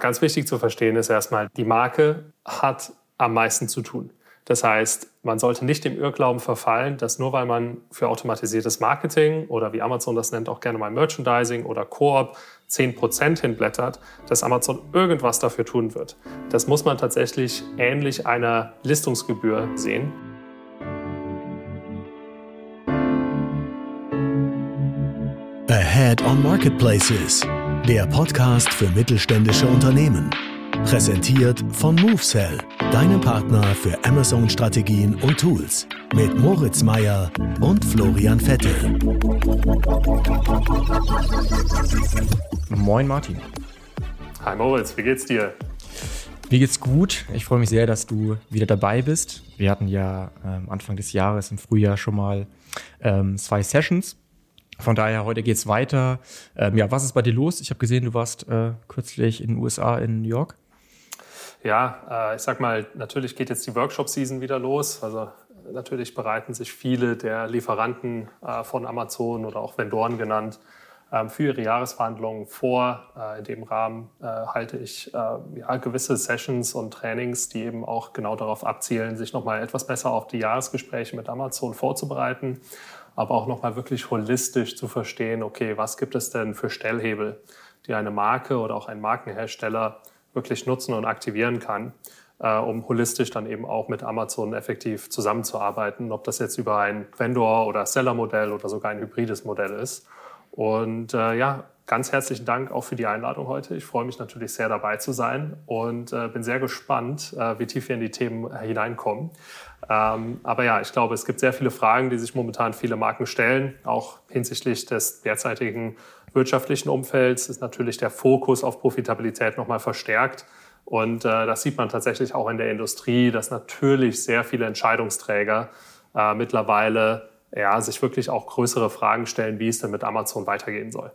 Ganz wichtig zu verstehen ist erstmal, die Marke hat am meisten zu tun. Das heißt, man sollte nicht dem Irrglauben verfallen, dass nur weil man für automatisiertes Marketing oder wie Amazon das nennt, auch gerne mal Merchandising oder Koop 10% hinblättert, dass Amazon irgendwas dafür tun wird. Das muss man tatsächlich ähnlich einer Listungsgebühr sehen. Ahead on Marketplaces, der Podcast für mittelständische Unternehmen. Präsentiert von MoveSell, deinem Partner für Amazon-Strategien und Tools. Mit Moritz Meyer und Florian Vettel. Moin Martin. Hi Moritz, wie geht's dir? Mir geht's gut. Ich freue mich sehr, dass du wieder dabei bist. Wir hatten ja ähm, Anfang des Jahres im Frühjahr schon mal ähm, zwei Sessions von daher, heute geht's weiter. Ähm, ja, was ist bei dir los? Ich habe gesehen, du warst äh, kürzlich in den USA, in New York. Ja, äh, ich sag mal, natürlich geht jetzt die Workshop-Season wieder los. Also natürlich bereiten sich viele der Lieferanten äh, von Amazon oder auch Vendoren genannt ähm, für ihre Jahresverhandlungen vor. Äh, in dem Rahmen äh, halte ich äh, ja, gewisse Sessions und Trainings, die eben auch genau darauf abzielen, sich nochmal etwas besser auf die Jahresgespräche mit Amazon vorzubereiten aber auch nochmal wirklich holistisch zu verstehen, okay, was gibt es denn für Stellhebel, die eine Marke oder auch ein Markenhersteller wirklich nutzen und aktivieren kann, äh, um holistisch dann eben auch mit Amazon effektiv zusammenzuarbeiten, ob das jetzt über ein Vendor- oder Seller-Modell oder sogar ein hybrides Modell ist. Und äh, ja, ganz herzlichen Dank auch für die Einladung heute. Ich freue mich natürlich sehr dabei zu sein und äh, bin sehr gespannt, äh, wie tief wir in die Themen hineinkommen. Ähm, aber ja, ich glaube, es gibt sehr viele Fragen, die sich momentan viele Marken stellen, auch hinsichtlich des derzeitigen wirtschaftlichen Umfelds ist natürlich der Fokus auf Profitabilität nochmal verstärkt. Und äh, das sieht man tatsächlich auch in der Industrie, dass natürlich sehr viele Entscheidungsträger äh, mittlerweile ja, sich wirklich auch größere Fragen stellen, wie es denn mit Amazon weitergehen soll.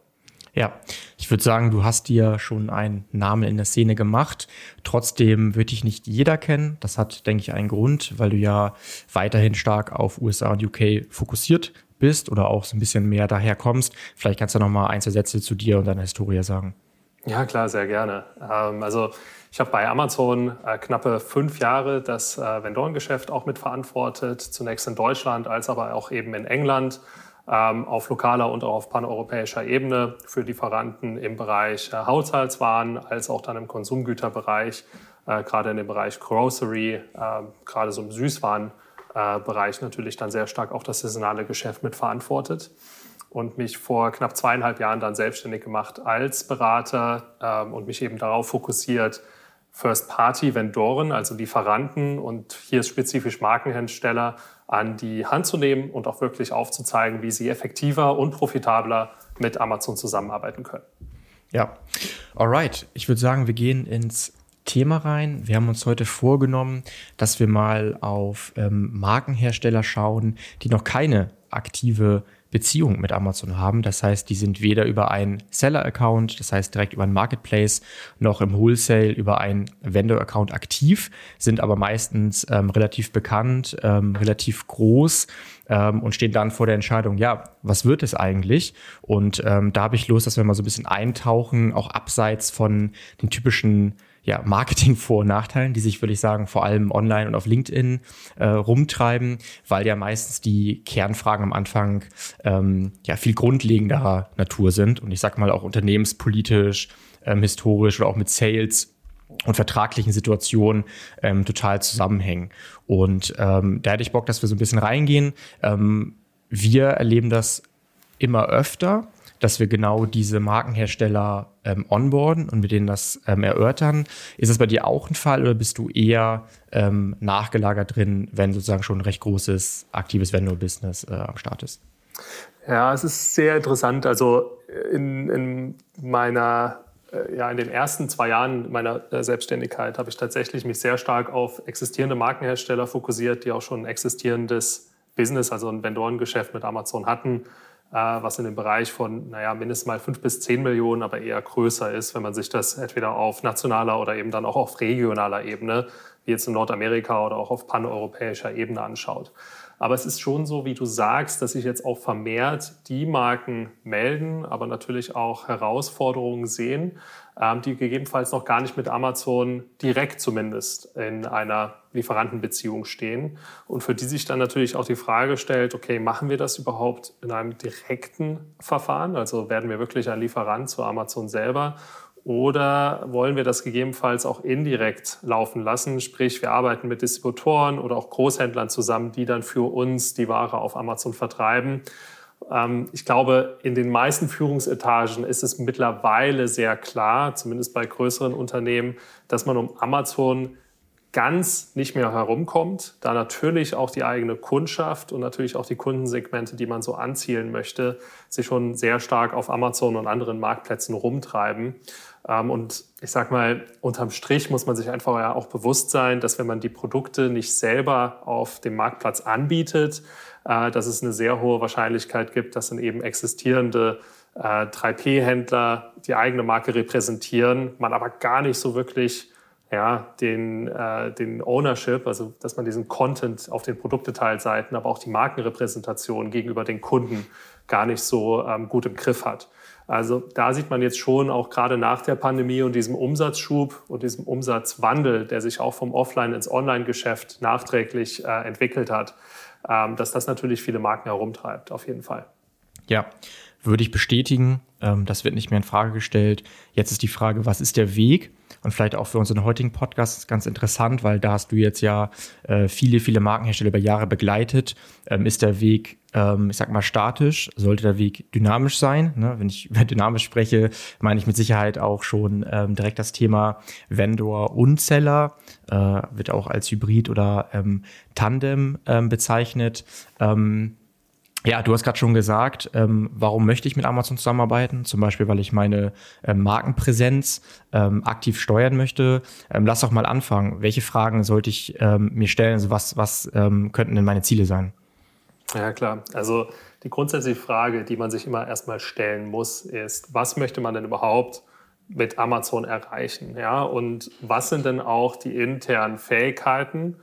Ja, ich würde sagen, du hast dir schon einen Namen in der Szene gemacht. Trotzdem wird dich nicht jeder kennen. Das hat, denke ich, einen Grund, weil du ja weiterhin stark auf USA und UK fokussiert bist oder auch so ein bisschen mehr daher kommst. Vielleicht kannst du noch mal ein, zwei Sätze zu dir und deiner Historie sagen. Ja, klar, sehr gerne. Ähm, also ich habe bei Amazon äh, knappe fünf Jahre das äh, Vendorengeschäft auch mitverantwortet, zunächst in Deutschland, als aber auch eben in England auf lokaler und auch auf paneuropäischer Ebene für Lieferanten im Bereich äh, Haushaltswaren als auch dann im Konsumgüterbereich, äh, gerade in dem Bereich Grocery, äh, gerade so im Süßwarenbereich natürlich dann sehr stark auch das saisonale Geschäft mitverantwortet und mich vor knapp zweieinhalb Jahren dann selbstständig gemacht als Berater ähm, und mich eben darauf fokussiert, First-Party-Vendoren, also Lieferanten und hier spezifisch Markenhersteller an die Hand zu nehmen und auch wirklich aufzuzeigen, wie sie effektiver und profitabler mit Amazon zusammenarbeiten können. Ja, alright. Ich würde sagen, wir gehen ins Thema rein. Wir haben uns heute vorgenommen, dass wir mal auf ähm, Markenhersteller schauen, die noch keine aktive Beziehung mit Amazon haben. Das heißt, die sind weder über einen Seller-Account, das heißt direkt über einen Marketplace, noch im Wholesale über einen Vendor-Account aktiv, sind aber meistens ähm, relativ bekannt, ähm, relativ groß ähm, und stehen dann vor der Entscheidung, ja, was wird es eigentlich? Und ähm, da habe ich Lust, dass wir mal so ein bisschen eintauchen, auch abseits von den typischen ja, Marketing-Vor- und Nachteilen, die sich, würde ich sagen, vor allem online und auf LinkedIn äh, rumtreiben, weil ja meistens die Kernfragen am Anfang ähm, ja viel grundlegenderer Natur sind und ich sag mal auch unternehmenspolitisch, ähm, historisch oder auch mit Sales und vertraglichen Situationen ähm, total zusammenhängen. Und ähm, da hätte ich Bock, dass wir so ein bisschen reingehen. Ähm, wir erleben das immer öfter, dass wir genau diese Markenhersteller ähm, onboarden und mit denen das ähm, erörtern. Ist das bei dir auch ein Fall oder bist du eher ähm, nachgelagert drin, wenn sozusagen schon ein recht großes, aktives Vendor-Business äh, am Start ist? Ja, es ist sehr interessant. Also in, in meiner äh, ja, in den ersten zwei Jahren meiner äh, Selbstständigkeit habe ich tatsächlich mich sehr stark auf existierende Markenhersteller fokussiert, die auch schon ein existierendes Business, also ein Vendorengeschäft mit Amazon hatten äh, was in dem Bereich von, naja, mindestens mal fünf bis zehn Millionen, aber eher größer ist, wenn man sich das entweder auf nationaler oder eben dann auch auf regionaler Ebene, wie jetzt in Nordamerika oder auch auf paneuropäischer Ebene anschaut. Aber es ist schon so, wie du sagst, dass sich jetzt auch vermehrt die Marken melden, aber natürlich auch Herausforderungen sehen, ähm, die gegebenenfalls noch gar nicht mit Amazon direkt zumindest in einer Lieferantenbeziehung stehen und für die sich dann natürlich auch die Frage stellt, okay, machen wir das überhaupt in einem direkten Verfahren? Also werden wir wirklich ein Lieferant zu Amazon selber oder wollen wir das gegebenenfalls auch indirekt laufen lassen? Sprich, wir arbeiten mit Distributoren oder auch Großhändlern zusammen, die dann für uns die Ware auf Amazon vertreiben. Ähm, ich glaube, in den meisten Führungsetagen ist es mittlerweile sehr klar, zumindest bei größeren Unternehmen, dass man um Amazon ganz nicht mehr herumkommt, da natürlich auch die eigene Kundschaft und natürlich auch die Kundensegmente, die man so anzielen möchte, sich schon sehr stark auf Amazon und anderen Marktplätzen rumtreiben. Ähm, und ich sag mal, unterm Strich muss man sich einfach ja auch bewusst sein, dass wenn man die Produkte nicht selber auf dem Marktplatz anbietet, äh, dass es eine sehr hohe Wahrscheinlichkeit gibt, dass dann eben existierende 3P-Händler äh, die eigene Marke repräsentieren, man aber gar nicht so wirklich ja, den, äh, den Ownership, also dass man diesen Content auf den Produktdetailseiten, aber auch die Markenrepräsentation gegenüber den Kunden gar nicht so ähm, gut im Griff hat. Also da sieht man jetzt schon auch gerade nach der Pandemie und diesem Umsatzschub und diesem Umsatzwandel, der sich auch vom Offline ins Online-Geschäft nachträglich äh, entwickelt hat, ähm, dass das natürlich viele Marken herumtreibt, auf jeden Fall. Ja, würde ich bestätigen. Ähm, das wird nicht mehr in Frage gestellt. Jetzt ist die Frage, was ist der Weg? Und vielleicht auch für unseren heutigen Podcast ganz interessant, weil da hast du jetzt ja äh, viele, viele Markenhersteller über Jahre begleitet. Ähm, ist der Weg, ähm, ich sag mal, statisch? Sollte der Weg dynamisch sein? Ne? Wenn ich über dynamisch spreche, meine ich mit Sicherheit auch schon ähm, direkt das Thema Vendor und Seller. Äh, wird auch als Hybrid oder ähm, Tandem ähm, bezeichnet. Ja, du hast gerade schon gesagt, ähm, warum möchte ich mit Amazon zusammenarbeiten? Zum Beispiel, weil ich meine ähm, Markenpräsenz ähm, aktiv steuern möchte. Ähm, lass doch mal anfangen. Welche Fragen sollte ich ähm, mir stellen? Also was, was ähm, könnten denn meine Ziele sein? Ja, klar. Also die grundsätzliche Frage, die man sich immer erstmal stellen muss, ist, was möchte man denn überhaupt mit Amazon erreichen? Ja, und was sind denn auch die internen Fähigkeiten,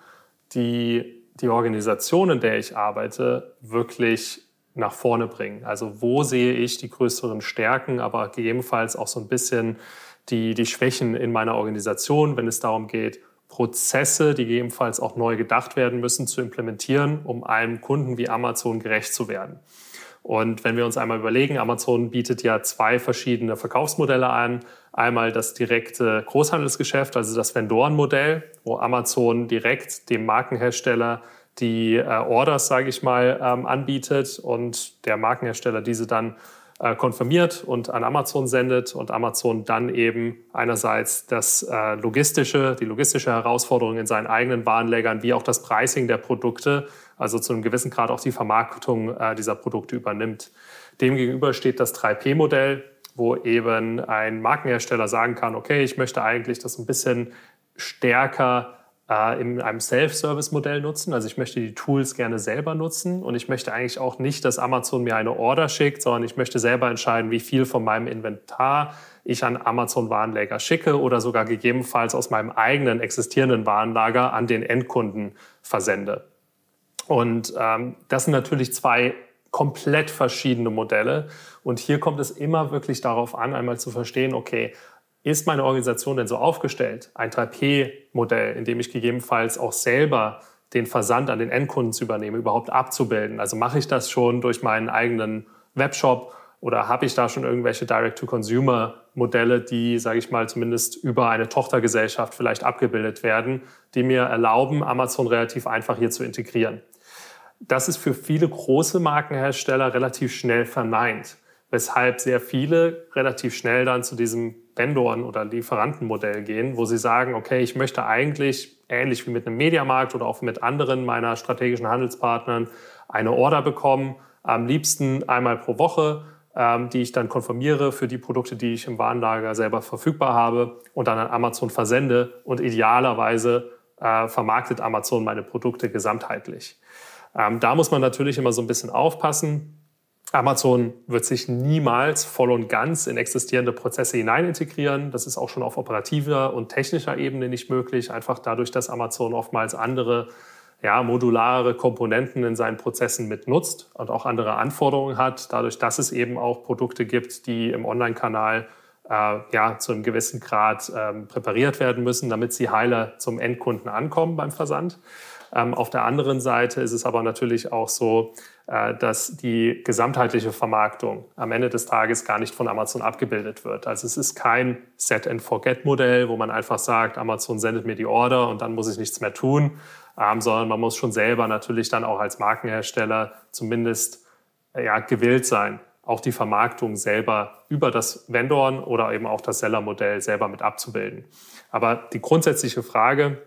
die die Organisation, in der ich arbeite, wirklich nach vorne bringen. Also wo sehe ich die größeren Stärken, aber gegebenenfalls auch so ein bisschen die, die Schwächen in meiner Organisation, wenn es darum geht, Prozesse, die gegebenenfalls auch neu gedacht werden müssen, zu implementieren, um einem Kunden wie Amazon gerecht zu werden. Und wenn wir uns einmal überlegen, Amazon bietet ja zwei verschiedene Verkaufsmodelle an. Einmal das direkte Großhandelsgeschäft, also das Vendorenmodell, wo Amazon direkt dem Markenhersteller die äh, Orders, sage ich mal, ähm, anbietet und der Markenhersteller diese dann äh, konfirmiert und an Amazon sendet und Amazon dann eben einerseits das äh, logistische, die logistische Herausforderung in seinen eigenen Warenlägern wie auch das Pricing der Produkte, also zu einem gewissen Grad auch die Vermarktung äh, dieser Produkte übernimmt. Demgegenüber steht das 3P-Modell, wo eben ein Markenhersteller sagen kann, okay, ich möchte eigentlich das ein bisschen stärker äh, in einem Self-Service-Modell nutzen. Also ich möchte die Tools gerne selber nutzen und ich möchte eigentlich auch nicht, dass Amazon mir eine Order schickt, sondern ich möchte selber entscheiden, wie viel von meinem Inventar ich an Amazon Warenlager schicke oder sogar gegebenenfalls aus meinem eigenen existierenden Warenlager an den Endkunden versende. Und ähm, das sind natürlich zwei komplett verschiedene Modelle. Und hier kommt es immer wirklich darauf an, einmal zu verstehen, okay, ist meine Organisation denn so aufgestellt? Ein 3P-Modell, in dem ich gegebenenfalls auch selber den Versand an den Endkunden zu übernehmen, überhaupt abzubilden. Also mache ich das schon durch meinen eigenen Webshop oder habe ich da schon irgendwelche Direct-to-Consumer-Modelle, die, sage ich mal, zumindest über eine Tochtergesellschaft vielleicht abgebildet werden, die mir erlauben, Amazon relativ einfach hier zu integrieren. Das ist für viele große Markenhersteller relativ schnell verneint, weshalb sehr viele relativ schnell dann zu diesem Vendoren- oder Lieferantenmodell gehen, wo sie sagen, okay, ich möchte eigentlich ähnlich wie mit einem Mediamarkt oder auch mit anderen meiner strategischen Handelspartnern eine Order bekommen, am liebsten einmal pro Woche, ähm, die ich dann konfirmiere für die Produkte, die ich im Warenlager selber verfügbar habe und dann an Amazon versende und idealerweise äh, vermarktet Amazon meine Produkte gesamtheitlich. Ähm, da muss man natürlich immer so ein bisschen aufpassen, Amazon wird sich niemals voll und ganz in existierende Prozesse hinein integrieren. Das ist auch schon auf operativer und technischer Ebene nicht möglich, einfach dadurch, dass Amazon oftmals andere ja, modulare Komponenten in seinen Prozessen mitnutzt und auch andere Anforderungen hat, dadurch, dass es eben auch Produkte gibt, die im Online-Kanal äh, ja, zu einem gewissen Grad ähm, präpariert werden müssen, damit sie heiler zum Endkunden ankommen beim Versand. Ähm, auf der anderen Seite ist es aber natürlich auch so, äh, dass die gesamtheitliche Vermarktung am Ende des Tages gar nicht von Amazon abgebildet wird. Also es ist kein Set-and-Forget-Modell, wo man einfach sagt, Amazon sendet mir die Order und dann muss ich nichts mehr tun, ähm, sondern man muss schon selber natürlich dann auch als Markenhersteller zumindest äh, ja, gewillt sein, auch die Vermarktung selber über das Vendoren oder eben auch das Seller-Modell selber mit abzubilden. Aber die grundsätzliche Frage,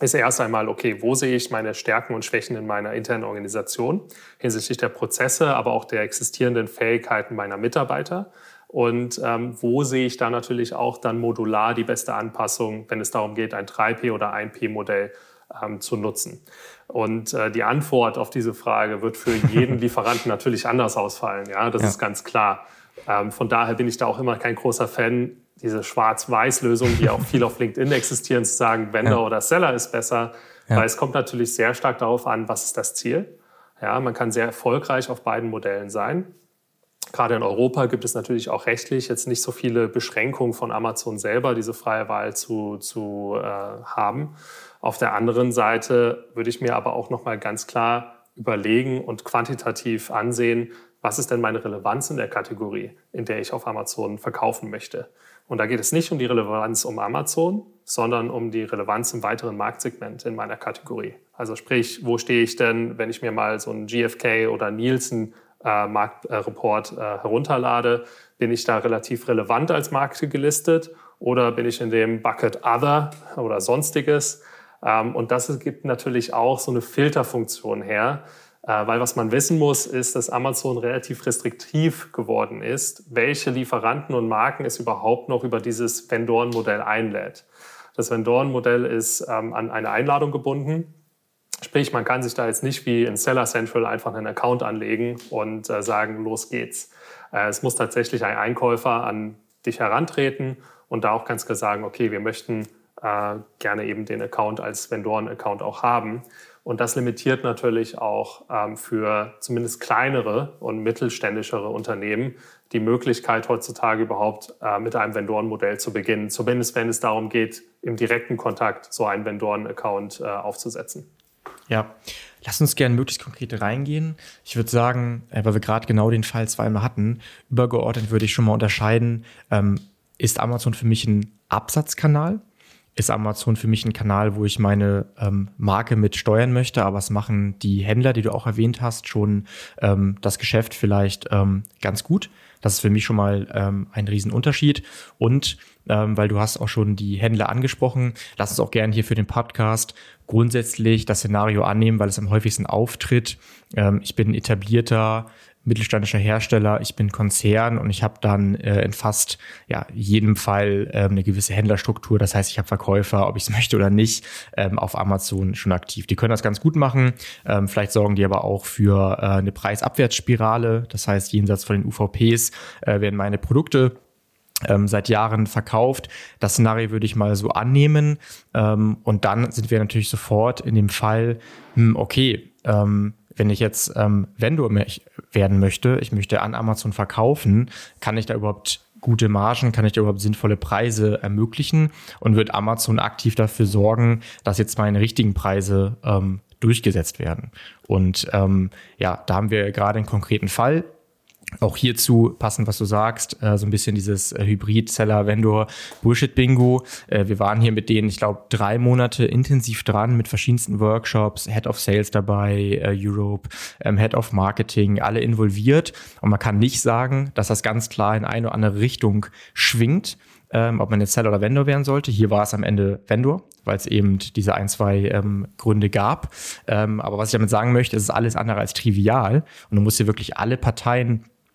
ist erst einmal, okay, wo sehe ich meine Stärken und Schwächen in meiner internen Organisation hinsichtlich der Prozesse, aber auch der existierenden Fähigkeiten meiner Mitarbeiter. Und ähm, wo sehe ich da natürlich auch dann modular die beste Anpassung, wenn es darum geht, ein 3P oder 1P-Modell ähm, zu nutzen. Und äh, die Antwort auf diese Frage wird für jeden Lieferanten natürlich anders ausfallen. Ja, das ja. ist ganz klar. Ähm, von daher bin ich da auch immer kein großer Fan diese Schwarz-Weiß-Lösung, die auch viel auf LinkedIn existieren, zu sagen, Vendor ja. oder Seller ist besser, ja. weil es kommt natürlich sehr stark darauf an, was ist das Ziel. Ja, man kann sehr erfolgreich auf beiden Modellen sein. Gerade in Europa gibt es natürlich auch rechtlich jetzt nicht so viele Beschränkungen von Amazon selber, diese freie Wahl zu, zu äh, haben. Auf der anderen Seite würde ich mir aber auch noch mal ganz klar überlegen und quantitativ ansehen, was ist denn meine Relevanz in der Kategorie, in der ich auf Amazon verkaufen möchte. Und da geht es nicht um die Relevanz um Amazon, sondern um die Relevanz im weiteren Marktsegment in meiner Kategorie. Also sprich, wo stehe ich denn, wenn ich mir mal so einen GFK oder Nielsen äh, Marktreport äh, herunterlade? Bin ich da relativ relevant als Marke gelistet oder bin ich in dem Bucket Other oder Sonstiges? Ähm, und das gibt natürlich auch so eine Filterfunktion her, weil was man wissen muss, ist, dass Amazon relativ restriktiv geworden ist, welche Lieferanten und Marken es überhaupt noch über dieses Vendoren-Modell einlädt. Das Vendoren-Modell ist ähm, an eine Einladung gebunden. Sprich, man kann sich da jetzt nicht wie in Seller Central einfach einen Account anlegen und äh, sagen, los geht's. Äh, es muss tatsächlich ein Einkäufer an dich herantreten und da auch ganz klar sagen, okay, wir möchten äh, gerne eben den Account als Vendoren-Account auch haben. Und das limitiert natürlich auch ähm, für zumindest kleinere und mittelständischere Unternehmen die Möglichkeit heutzutage überhaupt äh, mit einem Vendorenmodell zu beginnen. Zumindest wenn es darum geht, im direkten Kontakt so einen Vendoren-Account äh, aufzusetzen. Ja, lass uns gerne möglichst konkret reingehen. Ich würde sagen, äh, weil wir gerade genau den Fall zweimal hatten, übergeordnet würde ich schon mal unterscheiden, ähm, ist Amazon für mich ein Absatzkanal ist Amazon für mich ein Kanal, wo ich meine ähm, Marke mit steuern möchte, aber es machen die Händler, die du auch erwähnt hast, schon ähm, das Geschäft vielleicht ähm, ganz gut. Das ist für mich schon mal ähm, ein Riesenunterschied. Und ähm, weil du hast auch schon die Händler angesprochen, lass uns auch gerne hier für den Podcast grundsätzlich das Szenario annehmen, weil es am häufigsten auftritt. Ähm, ich bin etablierter mittelständischer Hersteller, ich bin Konzern und ich habe dann äh, in fast ja, jedem Fall ähm, eine gewisse Händlerstruktur. Das heißt, ich habe Verkäufer, ob ich es möchte oder nicht, ähm, auf Amazon schon aktiv. Die können das ganz gut machen. Ähm, vielleicht sorgen die aber auch für äh, eine Preisabwärtsspirale. Das heißt, jenseits von den UVPs äh, werden meine Produkte ähm, seit Jahren verkauft. Das Szenario würde ich mal so annehmen. Ähm, und dann sind wir natürlich sofort in dem Fall, hm, okay, ähm, wenn ich jetzt ähm, Vendor werden möchte, ich möchte an Amazon verkaufen, kann ich da überhaupt gute Margen, kann ich da überhaupt sinnvolle Preise ermöglichen und wird Amazon aktiv dafür sorgen, dass jetzt meine richtigen Preise ähm, durchgesetzt werden. Und ähm, ja, da haben wir gerade einen konkreten Fall auch hierzu passend, was du sagst, äh, so ein bisschen dieses äh, Hybrid-Seller-Vendor-Bullshit-Bingo. Äh, wir waren hier mit denen, ich glaube, drei Monate intensiv dran mit verschiedensten Workshops, Head of Sales dabei, äh, Europe, ähm, Head of Marketing, alle involviert. Und man kann nicht sagen, dass das ganz klar in eine oder andere Richtung schwingt, ähm, ob man jetzt Seller oder Vendor werden sollte. Hier war es am Ende Vendor, weil es eben diese ein, zwei ähm, Gründe gab. Ähm, aber was ich damit sagen möchte, es ist alles andere als trivial. Und du musst hier wirklich alle Parteien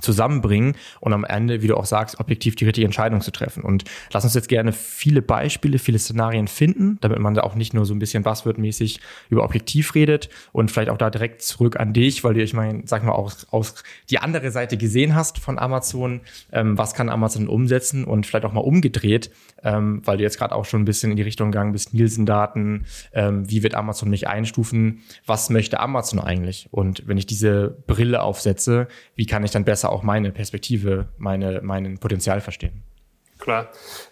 zusammenbringen und am Ende, wie du auch sagst, objektiv die richtige Entscheidung zu treffen. Und lass uns jetzt gerne viele Beispiele, viele Szenarien finden, damit man da auch nicht nur so ein bisschen buzzwordmäßig über objektiv redet und vielleicht auch da direkt zurück an dich, weil du, ich meine, sag mal, auch aus die andere Seite gesehen hast von Amazon. Ähm, was kann Amazon umsetzen und vielleicht auch mal umgedreht, ähm, weil du jetzt gerade auch schon ein bisschen in die Richtung gegangen bist, Nielsen-Daten, ähm, wie wird Amazon mich einstufen, was möchte Amazon eigentlich? Und wenn ich diese Brille aufsetze, wie kann ich dann besser auch meine Perspektive, meine, meinen Potenzial verstehen? Klar.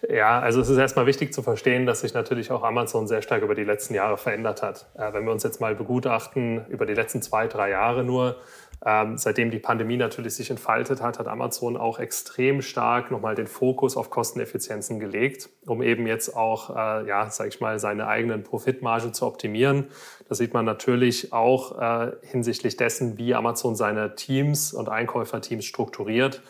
Ja, also es ist erstmal wichtig zu verstehen, dass sich natürlich auch Amazon sehr stark über die letzten Jahre verändert hat. Äh, wenn wir uns jetzt mal begutachten, über die letzten zwei, drei Jahre nur, ähm, seitdem die Pandemie natürlich sich entfaltet hat, hat Amazon auch extrem stark nochmal den Fokus auf Kosteneffizienzen gelegt, um eben jetzt auch, äh, ja, sag ich mal, seine eigenen Profitmarge zu optimieren. Das sieht man natürlich auch äh, hinsichtlich dessen, wie Amazon seine Teams und Einkäuferteams strukturiert.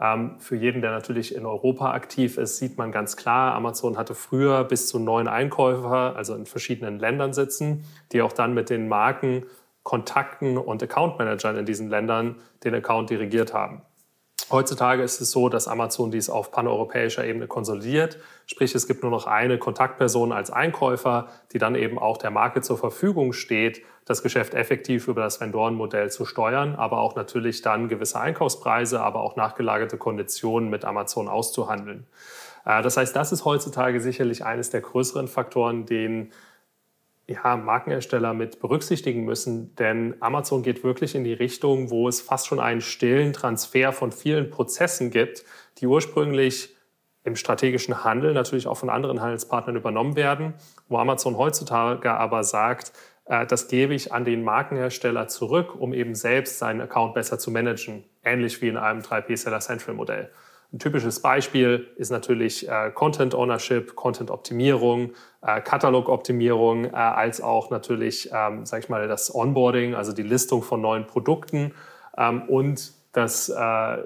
Ähm, für jeden, der natürlich in Europa aktiv ist, sieht man ganz klar, Amazon hatte früher bis zu neun Einkäufer, also in verschiedenen Ländern sitzen, die auch dann mit den Marken Kontakten und Account Managern in diesen Ländern den Account dirigiert haben. Heutzutage ist es so, dass Amazon dies auf paneuropäischer Ebene konsolidiert. Sprich, es gibt nur noch eine Kontaktperson als Einkäufer, die dann eben auch der Marke zur Verfügung steht, das Geschäft effektiv über das Vendorenmodell zu steuern, aber auch natürlich dann gewisse Einkaufspreise, aber auch nachgelagerte Konditionen mit Amazon auszuhandeln. Äh, das heißt, das ist heutzutage sicherlich eines der größeren Faktoren, den ja, Markenhersteller mit berücksichtigen müssen. Denn Amazon geht wirklich in die Richtung, wo es fast schon einen stillen Transfer von vielen Prozessen gibt, die ursprünglich im strategischen Handel natürlich auch von anderen Handelspartnern übernommen werden, wo Amazon heutzutage aber sagt, äh, das gebe ich an den Markenhersteller zurück, um eben selbst seinen Account besser zu managen, ähnlich wie in einem 3P Seller Central Modell. Ein typisches Beispiel ist natürlich äh, Content Ownership, Content Optimierung, äh, Katalogoptimierung, äh, als auch natürlich, ähm, sag ich mal, das Onboarding, also die Listung von neuen Produkten ähm, und das äh,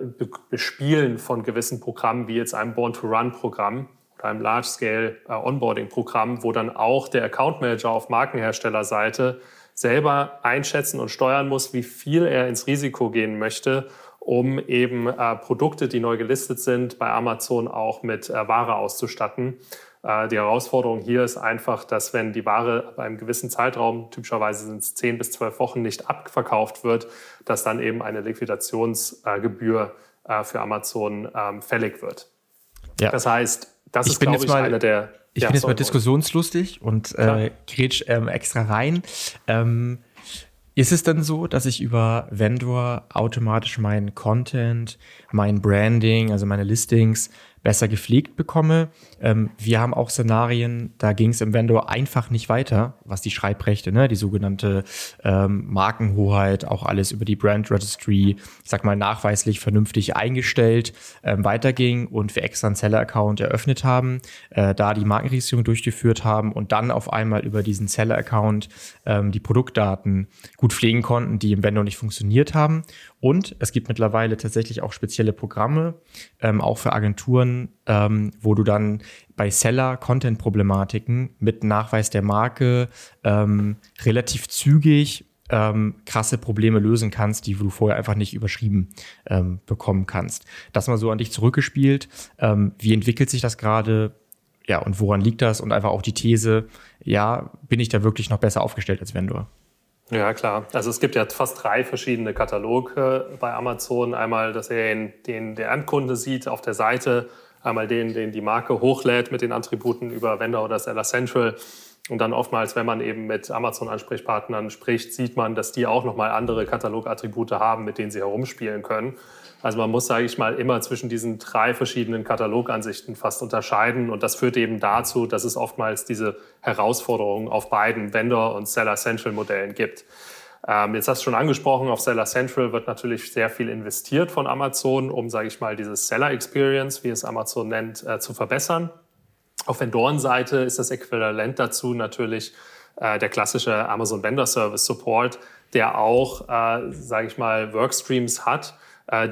Bespielen von gewissen Programmen, wie jetzt einem Born-to-Run-Programm oder einem Large-Scale äh, wo dann auch der Account Manager auf Markenherstellerseite selber einschätzen und steuern muss, wie viel er ins Risiko gehen möchte, um eben äh, Produkte, die neu gelistet sind, bei Amazon auch mit äh, Ware auszustatten. Äh, die Herausforderung hier ist einfach, dass wenn die Ware bei einem gewissen Zeitraum, typischerweise sind es 10 bis 12 Wochen, nicht abverkauft wird, dass dann eben eine Liquidationsgebühr äh, für Amazon ähm, fällig wird. Ja. Das heißt, das ich ist, glaube ich, mal, eine der... Ich ja, bin jetzt mal diskussionslustig und äh, grätsch ähm, extra rein. Ähm, ist es denn so, dass ich über Vendor automatisch meinen Content, mein Branding, also meine Listings besser gepflegt bekomme. Ähm, wir haben auch Szenarien, da ging es im Vendor einfach nicht weiter, was die Schreibrechte, ne, die sogenannte ähm, Markenhoheit, auch alles über die Brand Registry, ich sag mal nachweislich vernünftig eingestellt, ähm, weiterging und wir extra einen Seller-Account eröffnet haben, äh, da die Markenregistrierung durchgeführt haben und dann auf einmal über diesen Seller-Account ähm, die Produktdaten gut pflegen konnten, die im Vendor nicht funktioniert haben. Und es gibt mittlerweile tatsächlich auch spezielle Programme, ähm, auch für Agenturen, ähm, wo du dann bei Seller-Content-Problematiken mit Nachweis der Marke ähm, relativ zügig ähm, krasse Probleme lösen kannst, die du vorher einfach nicht überschrieben ähm, bekommen kannst. Das mal so an dich zurückgespielt. Ähm, wie entwickelt sich das gerade? Ja, und woran liegt das? Und einfach auch die These, ja, bin ich da wirklich noch besser aufgestellt als Vendor? Ja, klar. Also es gibt ja fast drei verschiedene Kataloge bei Amazon. Einmal, dass er den, den der Endkunde sieht auf der Seite, einmal den, den die Marke hochlädt mit den Attributen über Vendor oder Seller Central. Und dann oftmals, wenn man eben mit Amazon-Ansprechpartnern spricht, sieht man, dass die auch nochmal andere Katalogattribute haben, mit denen sie herumspielen können. Also man muss, sage ich mal, immer zwischen diesen drei verschiedenen Katalogansichten fast unterscheiden. Und das führt eben dazu, dass es oftmals diese Herausforderungen auf beiden Vendor- und Seller Central-Modellen gibt. Ähm, jetzt hast du schon angesprochen, auf Seller Central wird natürlich sehr viel investiert von Amazon, um, sage ich mal, dieses Seller Experience, wie es Amazon nennt, äh, zu verbessern. Auf Vendorenseite ist das Äquivalent dazu natürlich äh, der klassische Amazon Vendor Service Support, der auch, äh, sage ich mal, Workstreams hat,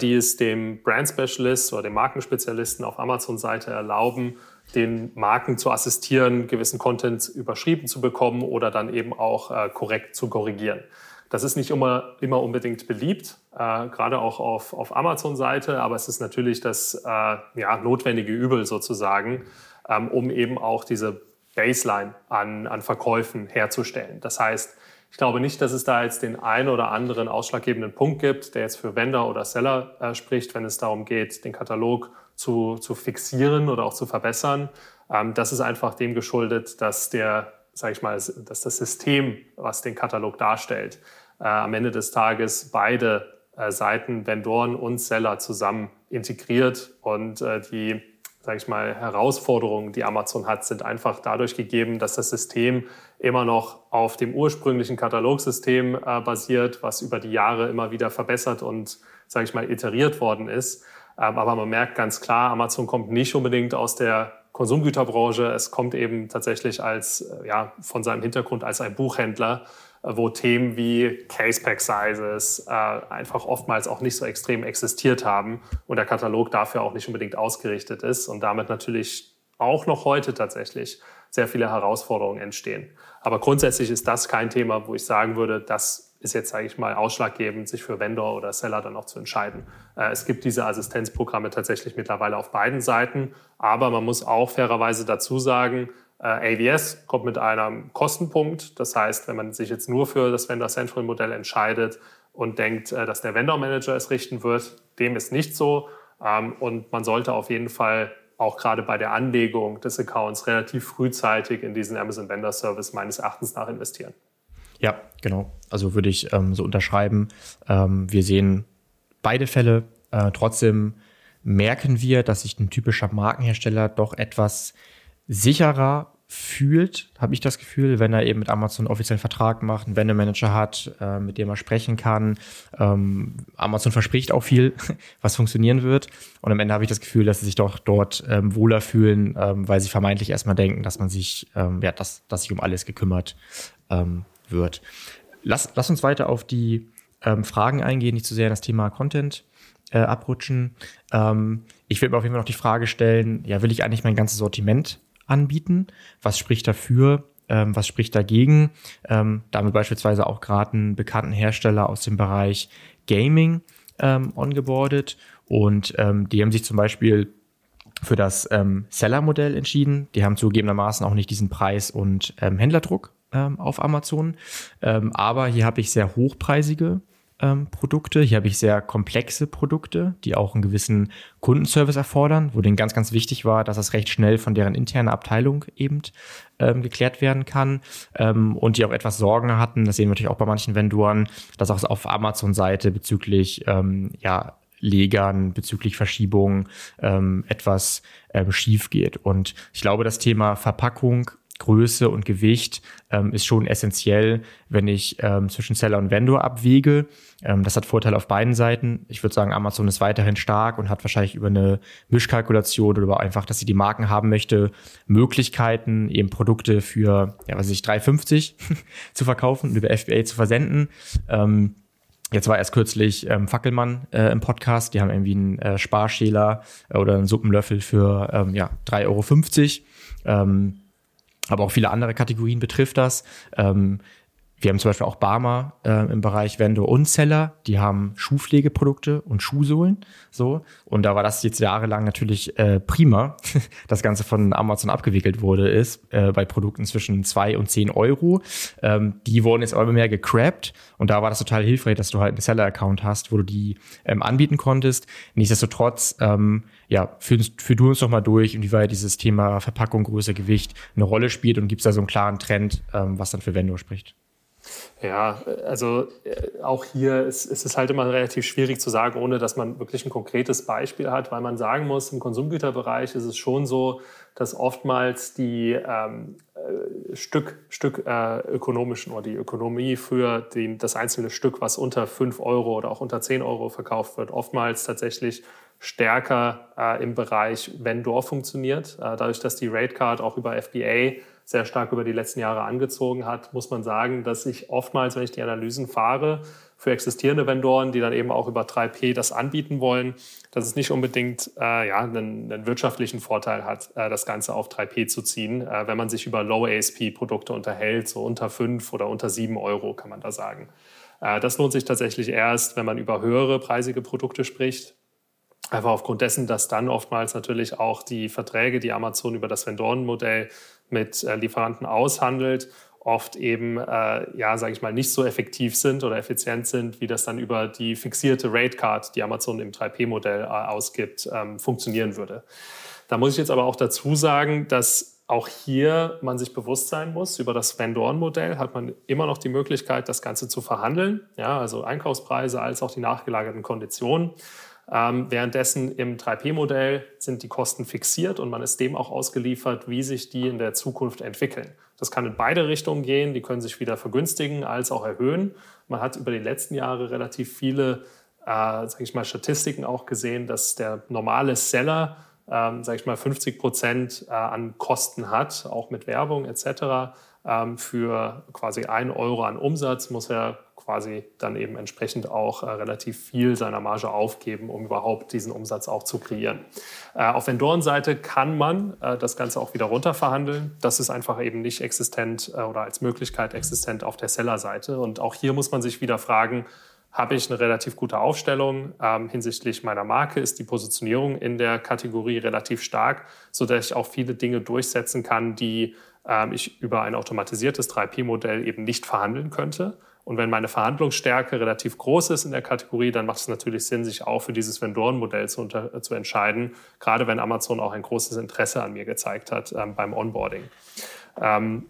die es dem Brand Specialist oder dem Markenspezialisten auf Amazon-Seite erlauben, den Marken zu assistieren, gewissen Content überschrieben zu bekommen oder dann eben auch äh, korrekt zu korrigieren. Das ist nicht immer, immer unbedingt beliebt, äh, gerade auch auf, auf Amazon-Seite, aber es ist natürlich das äh, ja, notwendige Übel sozusagen, ähm, um eben auch diese Baseline an, an Verkäufen herzustellen. Das heißt, ich glaube nicht, dass es da jetzt den einen oder anderen ausschlaggebenden Punkt gibt, der jetzt für Vendor oder Seller äh, spricht, wenn es darum geht, den Katalog zu, zu fixieren oder auch zu verbessern. Ähm, das ist einfach dem geschuldet, dass der, sage ich mal, dass das System, was den Katalog darstellt, äh, am Ende des Tages beide äh, Seiten, Vendoren und Seller zusammen integriert und äh, die sage ich mal, Herausforderungen, die Amazon hat, sind einfach dadurch gegeben, dass das System immer noch auf dem ursprünglichen Katalogsystem äh, basiert, was über die Jahre immer wieder verbessert und, sage ich mal, iteriert worden ist. Ähm, aber man merkt ganz klar, Amazon kommt nicht unbedingt aus der Konsumgüterbranche. Es kommt eben tatsächlich als, äh, ja, von seinem Hintergrund als ein Buchhändler wo Themen wie Case-Pack-Sizes äh, einfach oftmals auch nicht so extrem existiert haben und der Katalog dafür auch nicht unbedingt ausgerichtet ist und damit natürlich auch noch heute tatsächlich sehr viele Herausforderungen entstehen. Aber grundsätzlich ist das kein Thema, wo ich sagen würde, das ist jetzt, sage ich mal, ausschlaggebend, sich für Vendor oder Seller dann auch zu entscheiden. Äh, es gibt diese Assistenzprogramme tatsächlich mittlerweile auf beiden Seiten, aber man muss auch fairerweise dazu sagen, AWS kommt mit einem Kostenpunkt. Das heißt, wenn man sich jetzt nur für das Vendor Central Modell entscheidet und denkt, äh, dass der Vendor Manager es richten wird, dem ist nicht so. Ähm, und man sollte auf jeden Fall auch gerade bei der Anlegung des Accounts relativ frühzeitig in diesen Amazon Vendor Service meines Erachtens nach investieren. Ja, genau. Also würde ich ähm, so unterschreiben. Ähm, wir sehen beide Fälle. Äh, trotzdem merken wir, dass sich ein typischer Markenhersteller doch etwas sicherer fühlt, habe ich das Gefühl, wenn er eben mit Amazon offiziellen Vertrag macht, einen Vendor-Manager hat, äh, mit dem er sprechen kann. Ähm, Amazon verspricht auch viel, was funktionieren wird. Und am Ende habe ich das Gefühl, dass sie sich doch dort ähm, wohler fühlen, ähm, weil sie vermeintlich erstmal denken, dass man sich, ähm, ja, dass, dass sich um alles gekümmert ähm, wird. Lass, lass uns weiter auf die ähm, Fragen eingehen, nicht zu sehr in das Thema Content äh, abrutschen. ich will mir auf jeden Fall noch die Frage stellen, ja, will ich eigentlich mein ganzes Sortiment anbieten? Was spricht dafür? Ähm, was spricht dagegen? Ähm, da haben wir beispielsweise auch gerade einen bekannten Hersteller aus dem Bereich Gaming ähm, ongeboardet und ähm, die haben sich zum Beispiel für das ähm, Seller-Modell entschieden. Die haben zugegebenermaßen auch nicht diesen Preis und ähm, Händlerdruck ähm, auf Amazon. Ähm, aber hier habe ich sehr hochpreisige ähm, Produkte. Hier habe ich sehr komplexe Produkte, die auch einen gewissen Kundenservice erfordern, wo denen ganz, ganz wichtig war, dass das recht schnell von deren internen Abteilung eben ähm, geklärt werden kann ähm, und die auch etwas Sorgen hatten, das sehen wir natürlich auch bei manchen Vendoren, dass auch auf Amazon-Seite bezüglich ähm, ja, Legern bezüglich Verschiebung ähm, etwas ähm, schief geht. Und ich glaube, das Thema Verpackung Größe und Gewicht ähm, ist schon essentiell, wenn ich ähm, zwischen Seller und Vendor abwäge. Ähm, das hat Vorteile auf beiden Seiten. Ich würde sagen, Amazon ist weiterhin stark und hat wahrscheinlich über eine Mischkalkulation oder einfach, dass sie die Marken haben möchte, Möglichkeiten, eben Produkte für, ja, was weiß ich, 3,50 zu verkaufen und über FBA zu versenden. Ähm, Jetzt war erst kürzlich ähm, Fackelmann äh, im Podcast. Die haben irgendwie einen äh, Sparschäler äh, oder einen Suppenlöffel für ähm, ja, 3,50 Euro. Ähm, aber auch viele andere Kategorien betrifft das. Ähm, wir haben zum Beispiel auch Barmer äh, im Bereich Vendor und Seller. Die haben Schuhpflegeprodukte und Schuhsohlen. So. Und da war das jetzt jahrelang natürlich äh, prima, das Ganze von Amazon abgewickelt wurde, ist äh, bei Produkten zwischen zwei und zehn Euro. Ähm, die wurden jetzt aber mehr gecrappt. Und da war das total hilfreich, dass du halt einen Seller-Account hast, wo du die ähm, anbieten konntest. Nichtsdestotrotz, ähm, ja, führ, führ du uns doch mal durch, inwieweit dieses Thema Verpackung, Größe, Gewicht eine Rolle spielt und gibt es da so einen klaren Trend, ähm, was dann für Vendor spricht? Ja, also äh, auch hier ist, es halt immer relativ schwierig zu sagen, ohne dass man wirklich ein konkretes Beispiel hat, weil man sagen muss, im Konsumgüterbereich ist es schon so, dass oftmals die ähm, äh, Stück, Stück äh, ökonomischen oder die Ökonomie für den, das einzelne Stück, was unter 5 Euro oder auch unter 10 Euro verkauft wird, oftmals tatsächlich stärker äh, im Bereich Vendor funktioniert. Äh, dadurch, dass die Ratecard auch über FBA sehr stark über die letzten Jahre angezogen hat, muss man sagen, dass ich oftmals, wenn ich die Analysen fahre, für existierende Vendoren, die dann eben auch über 3P das anbieten wollen, dass es nicht unbedingt äh, ja, einen, einen, wirtschaftlichen Vorteil hat, äh, das Ganze auf 3P zu ziehen, äh, wenn man sich über Low-ASP-Produkte unterhält, so unter 5 oder unter 7 Euro, kann man da sagen. Äh, das lohnt sich tatsächlich erst, wenn man über höhere preisige Produkte spricht. Einfach aufgrund dessen, dass dann oftmals natürlich auch die Verträge, die Amazon über das Vendorenmodell mit äh, Lieferanten aushandelt, oft eben, äh, ja, sage ich mal, nicht so effektiv sind oder effizient sind, wie das dann über die fixierte Rate Card, die Amazon im 3P-Modell äh, ausgibt, ähm, funktionieren würde. Da muss ich jetzt aber auch dazu sagen, dass auch hier man sich bewusst sein muss, über das Vendoren-Modell hat man immer noch die Möglichkeit, das Ganze zu verhandeln, ja, also Einkaufspreise als auch die nachgelagerten Konditionen. Ähm, währenddessen im 3P-Modell sind die Kosten fixiert und man ist dem auch ausgeliefert, wie sich die in der Zukunft entwickeln. Das kann in beide Richtungen gehen. Die können sich wieder vergünstigen als auch erhöhen. Man hat über die letzten Jahre relativ viele, äh, sage ich mal, Statistiken auch gesehen, dass der normale Seller, ähm, sage ich mal, 50 Prozent äh, an Kosten hat, auch mit Werbung etc. Ähm, für quasi ein Euro an Umsatz muss er quasi dann eben entsprechend auch äh, relativ viel seiner Marge aufgeben, um überhaupt diesen Umsatz auch zu kreieren. Äh, auf Vendorenseite kann man äh, das Ganze auch wieder runterverhandeln. Das ist einfach eben nicht existent äh, oder als Möglichkeit existent auf der Sellerseite. Und auch hier muss man sich wieder fragen, habe ich eine relativ gute Aufstellung ähm, hinsichtlich meiner Marke, ist die Positionierung in der Kategorie relativ stark, sodass ich auch viele Dinge durchsetzen kann, die ähm, ich über ein automatisiertes 3P-Modell eben nicht verhandeln könnte. Und wenn meine Verhandlungsstärke relativ groß ist in der Kategorie, dann macht es natürlich Sinn, sich auch für dieses Vendorenmodell zu, unter, zu entscheiden, gerade wenn Amazon auch ein großes Interesse an mir gezeigt hat ähm, beim Onboarding. Ähm,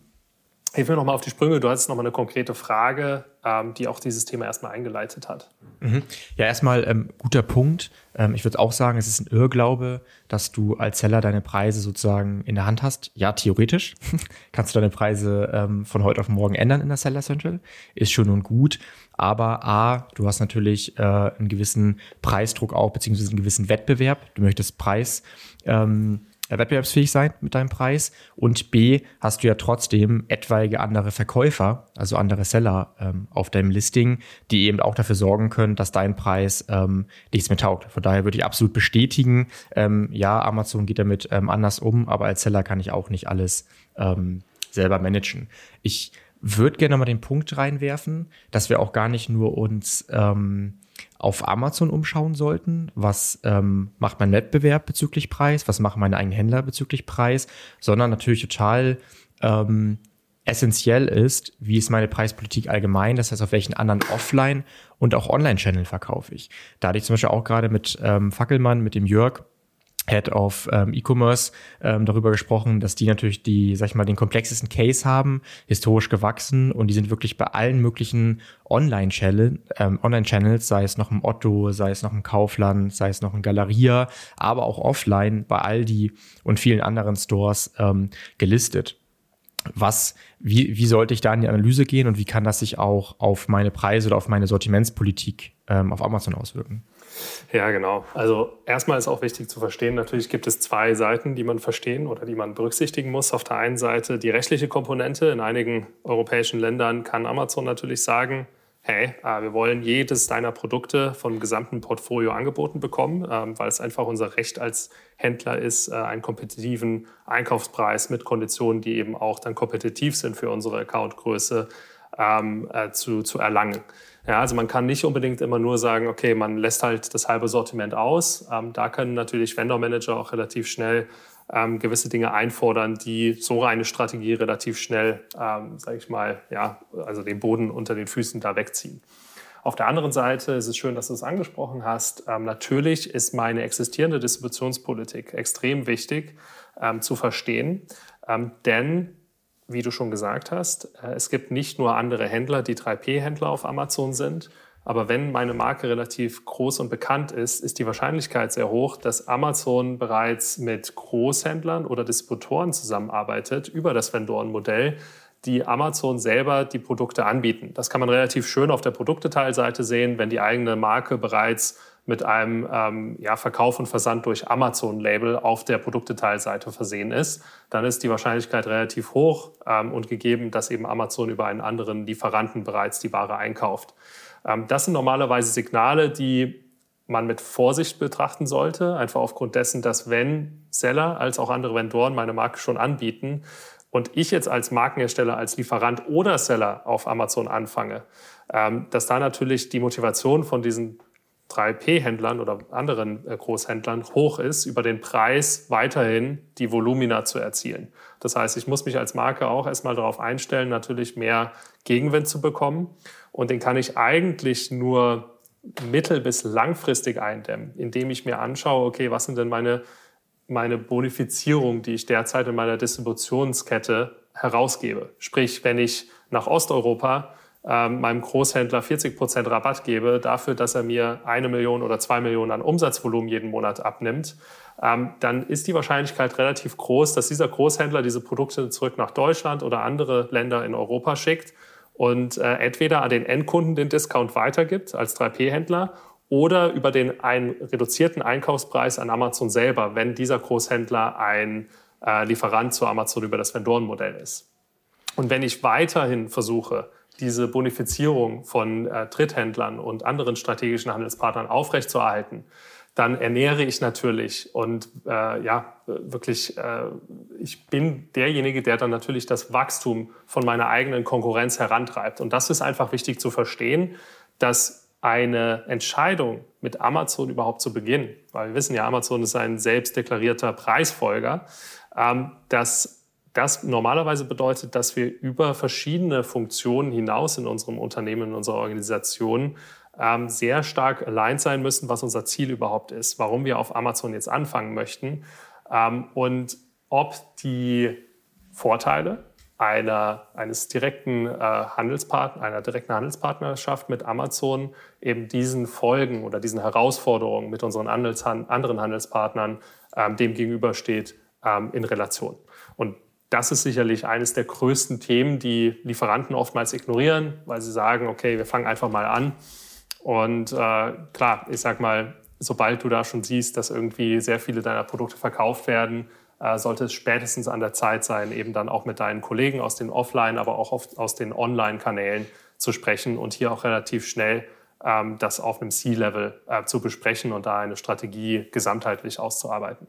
Hilf mir nochmal auf die Sprünge. Du hattest nochmal eine konkrete Frage, ähm, die auch dieses Thema erstmal eingeleitet hat. Mhm. Ja, erstmal ähm, guter Punkt. Ähm, ich würde auch sagen, es ist ein Irrglaube, dass du als Seller deine Preise sozusagen in der Hand hast. Ja, theoretisch kannst du deine Preise ähm, von heute auf morgen ändern in der Seller Central. Ist schon und gut. Aber A, du hast natürlich äh, einen gewissen Preisdruck auch, beziehungsweise einen gewissen Wettbewerb. Du möchtest Preis ähm, äh, wettbewerbsfähig sein mit deinem Preis. Und B, hast du ja trotzdem etwaige andere Verkäufer, also andere Seller ähm, auf deinem Listing, die eben auch dafür sorgen können, dass dein Preis ähm, nichts mehr taugt. Von daher würde ich absolut bestätigen, ähm, ja, Amazon geht damit ähm, anders um, aber als Seller kann ich auch nicht alles ähm, selber managen. Ich würde gerne mal den Punkt reinwerfen, dass wir auch gar nicht nur uns ähm, auf Amazon umschauen sollten. Was ähm, macht mein Wettbewerb bezüglich Preis? Was machen meine eigenen Händler bezüglich Preis? Sondern natürlich total ähm, essentiell ist, wie ist meine Preispolitik allgemein, das heißt, auf welchen anderen Offline- und auch Online-Channel verkaufe ich. Da hatte ich zum Beispiel auch gerade mit ähm, Fackelmann, mit dem Jörg, Head of ähm, E-Commerce ähm, darüber gesprochen, dass die natürlich die, sag ich mal, den komplexesten Case haben, historisch gewachsen und die sind wirklich bei allen möglichen Online-Channels, ähm, Online-Channels, sei es noch im Otto, sei es noch im Kaufland, sei es noch im Galeria, aber auch offline bei Aldi und vielen anderen Stores ähm, gelistet. Was, wie, wie sollte ich da in die Analyse gehen und wie kann das sich auch auf meine Preise oder auf meine Sortimentspolitik ähm, auf Amazon auswirken? Ja, genau. Also erstmal ist auch wichtig zu verstehen, natürlich gibt es zwei Seiten, die man verstehen oder die man berücksichtigen muss. Auf der einen Seite die rechtliche Komponente. In einigen europäischen Ländern kann Amazon natürlich sagen, hey, äh, wir wollen jedes deiner Produkte vom gesamten Portfolio angeboten bekommen, ähm, weil es einfach unser Recht als Händler ist, äh, einen kompetitiven Einkaufspreis mit Konditionen, die eben auch dann kompetitiv sind für unsere Accountgröße, ähm, äh, zu, zu erlangen. Ja, also man kann nicht unbedingt immer nur sagen, okay, man lässt halt das halbe Sortiment aus. Ähm, da können natürlich Vendor Manager auch relativ schnell ähm, gewisse Dinge einfordern, die so eine Strategie relativ schnell, ähm, sage ich mal, ja, also den Boden unter den Füßen da wegziehen. Auf der anderen Seite ist es schön, dass du es angesprochen hast. Ähm, natürlich ist meine existierende Distributionspolitik extrem wichtig ähm, zu verstehen, ähm, denn wie du schon gesagt hast, äh, es gibt nicht nur andere Händler, die 3P-Händler auf Amazon sind, aber wenn meine Marke relativ groß und bekannt ist, ist die Wahrscheinlichkeit sehr hoch, dass Amazon bereits mit Großhändlern oder Distributoren zusammenarbeitet über das Vendorenmodell, die Amazon selber die Produkte anbieten. Das kann man relativ schön auf der Produktdetailseite sehen, wenn die eigene Marke bereits mit einem ähm, ja, Verkauf und Versand durch Amazon-Label auf der Produktdetailseite versehen ist, dann ist die Wahrscheinlichkeit relativ hoch ähm, und gegeben, dass eben Amazon über einen anderen Lieferanten bereits die Ware einkauft. Ähm, das sind normalerweise Signale, die man mit Vorsicht betrachten sollte, einfach aufgrund dessen, dass wenn Seller als auch andere Vendoren meine Marke schon anbieten und ich jetzt als Markenhersteller, als Lieferant oder Seller auf Amazon anfange, ähm, dass da natürlich die Motivation von diesen 3P-Händlern oder anderen äh, Großhändlern hoch ist, über den Preis weiterhin die Volumina zu erzielen. Das heißt, ich muss mich als Marke auch erstmal darauf einstellen, natürlich mehr Gegenwind zu bekommen. Und den kann ich eigentlich nur mittel- bis langfristig eindämmen, indem ich mir anschaue, okay, was sind denn meine, meine Bonifizierung, die ich derzeit in meiner Distributionskette herausgebe. Sprich, wenn ich nach Osteuropa meinem Großhändler 40 Prozent Rabatt gebe dafür, dass er mir eine Million oder zwei Millionen an Umsatzvolumen jeden Monat abnimmt, ähm, dann ist die Wahrscheinlichkeit relativ groß, dass dieser Großhändler diese Produkte zurück nach Deutschland oder andere Länder in Europa schickt und äh, entweder an den Endkunden den Discount weitergibt als 3P-Händler oder über den einen reduzierten Einkaufspreis an Amazon selber, wenn dieser Großhändler ein äh, Lieferant zu Amazon über das Vendorenmodell ist. Und wenn ich weiterhin versuche, diese Bonifizierung von äh, Dritthändlern und anderen strategischen Handelspartnern aufrechtzuerhalten, dann ernähre ich natürlich und äh, ja, wirklich, äh, ich bin derjenige, der dann natürlich das Wachstum von meiner eigenen Konkurrenz herantreibt. Und das ist einfach wichtig zu verstehen, dass eine Entscheidung mit Amazon überhaupt zu beginnen, weil wir wissen ja, Amazon ist ein selbstdeklarierter Preisfolger, ähm, dass das normalerweise bedeutet, dass wir über verschiedene Funktionen hinaus in unserem Unternehmen, in unserer Organisation ähm, sehr stark aligned sein müssen, was unser Ziel überhaupt ist, warum wir auf Amazon jetzt anfangen möchten ähm, und ob die Vorteile einer, eines direkten äh, Handelspartner, einer direkten Handelspartnerschaft mit Amazon eben diesen Folgen oder diesen Herausforderungen mit unseren Handels anderen Handelspartnern ähm, dem gegenübersteht ähm, in Relation. Und das ist sicherlich eines der größten Themen, die Lieferanten oftmals ignorieren, weil sie sagen, okay, wir fangen einfach mal an. Und äh, klar, ich sag mal, sobald du da schon siehst, dass irgendwie sehr viele deiner Produkte verkauft werden, äh, sollte es spätestens an der Zeit sein, eben dann auch mit deinen Kollegen aus den Offline, aber auch auf, aus den Online-Kanälen zu sprechen und hier auch relativ schnell ähm, das auf einem C-Level äh, zu besprechen und da eine Strategie gesamtheitlich auszuarbeiten.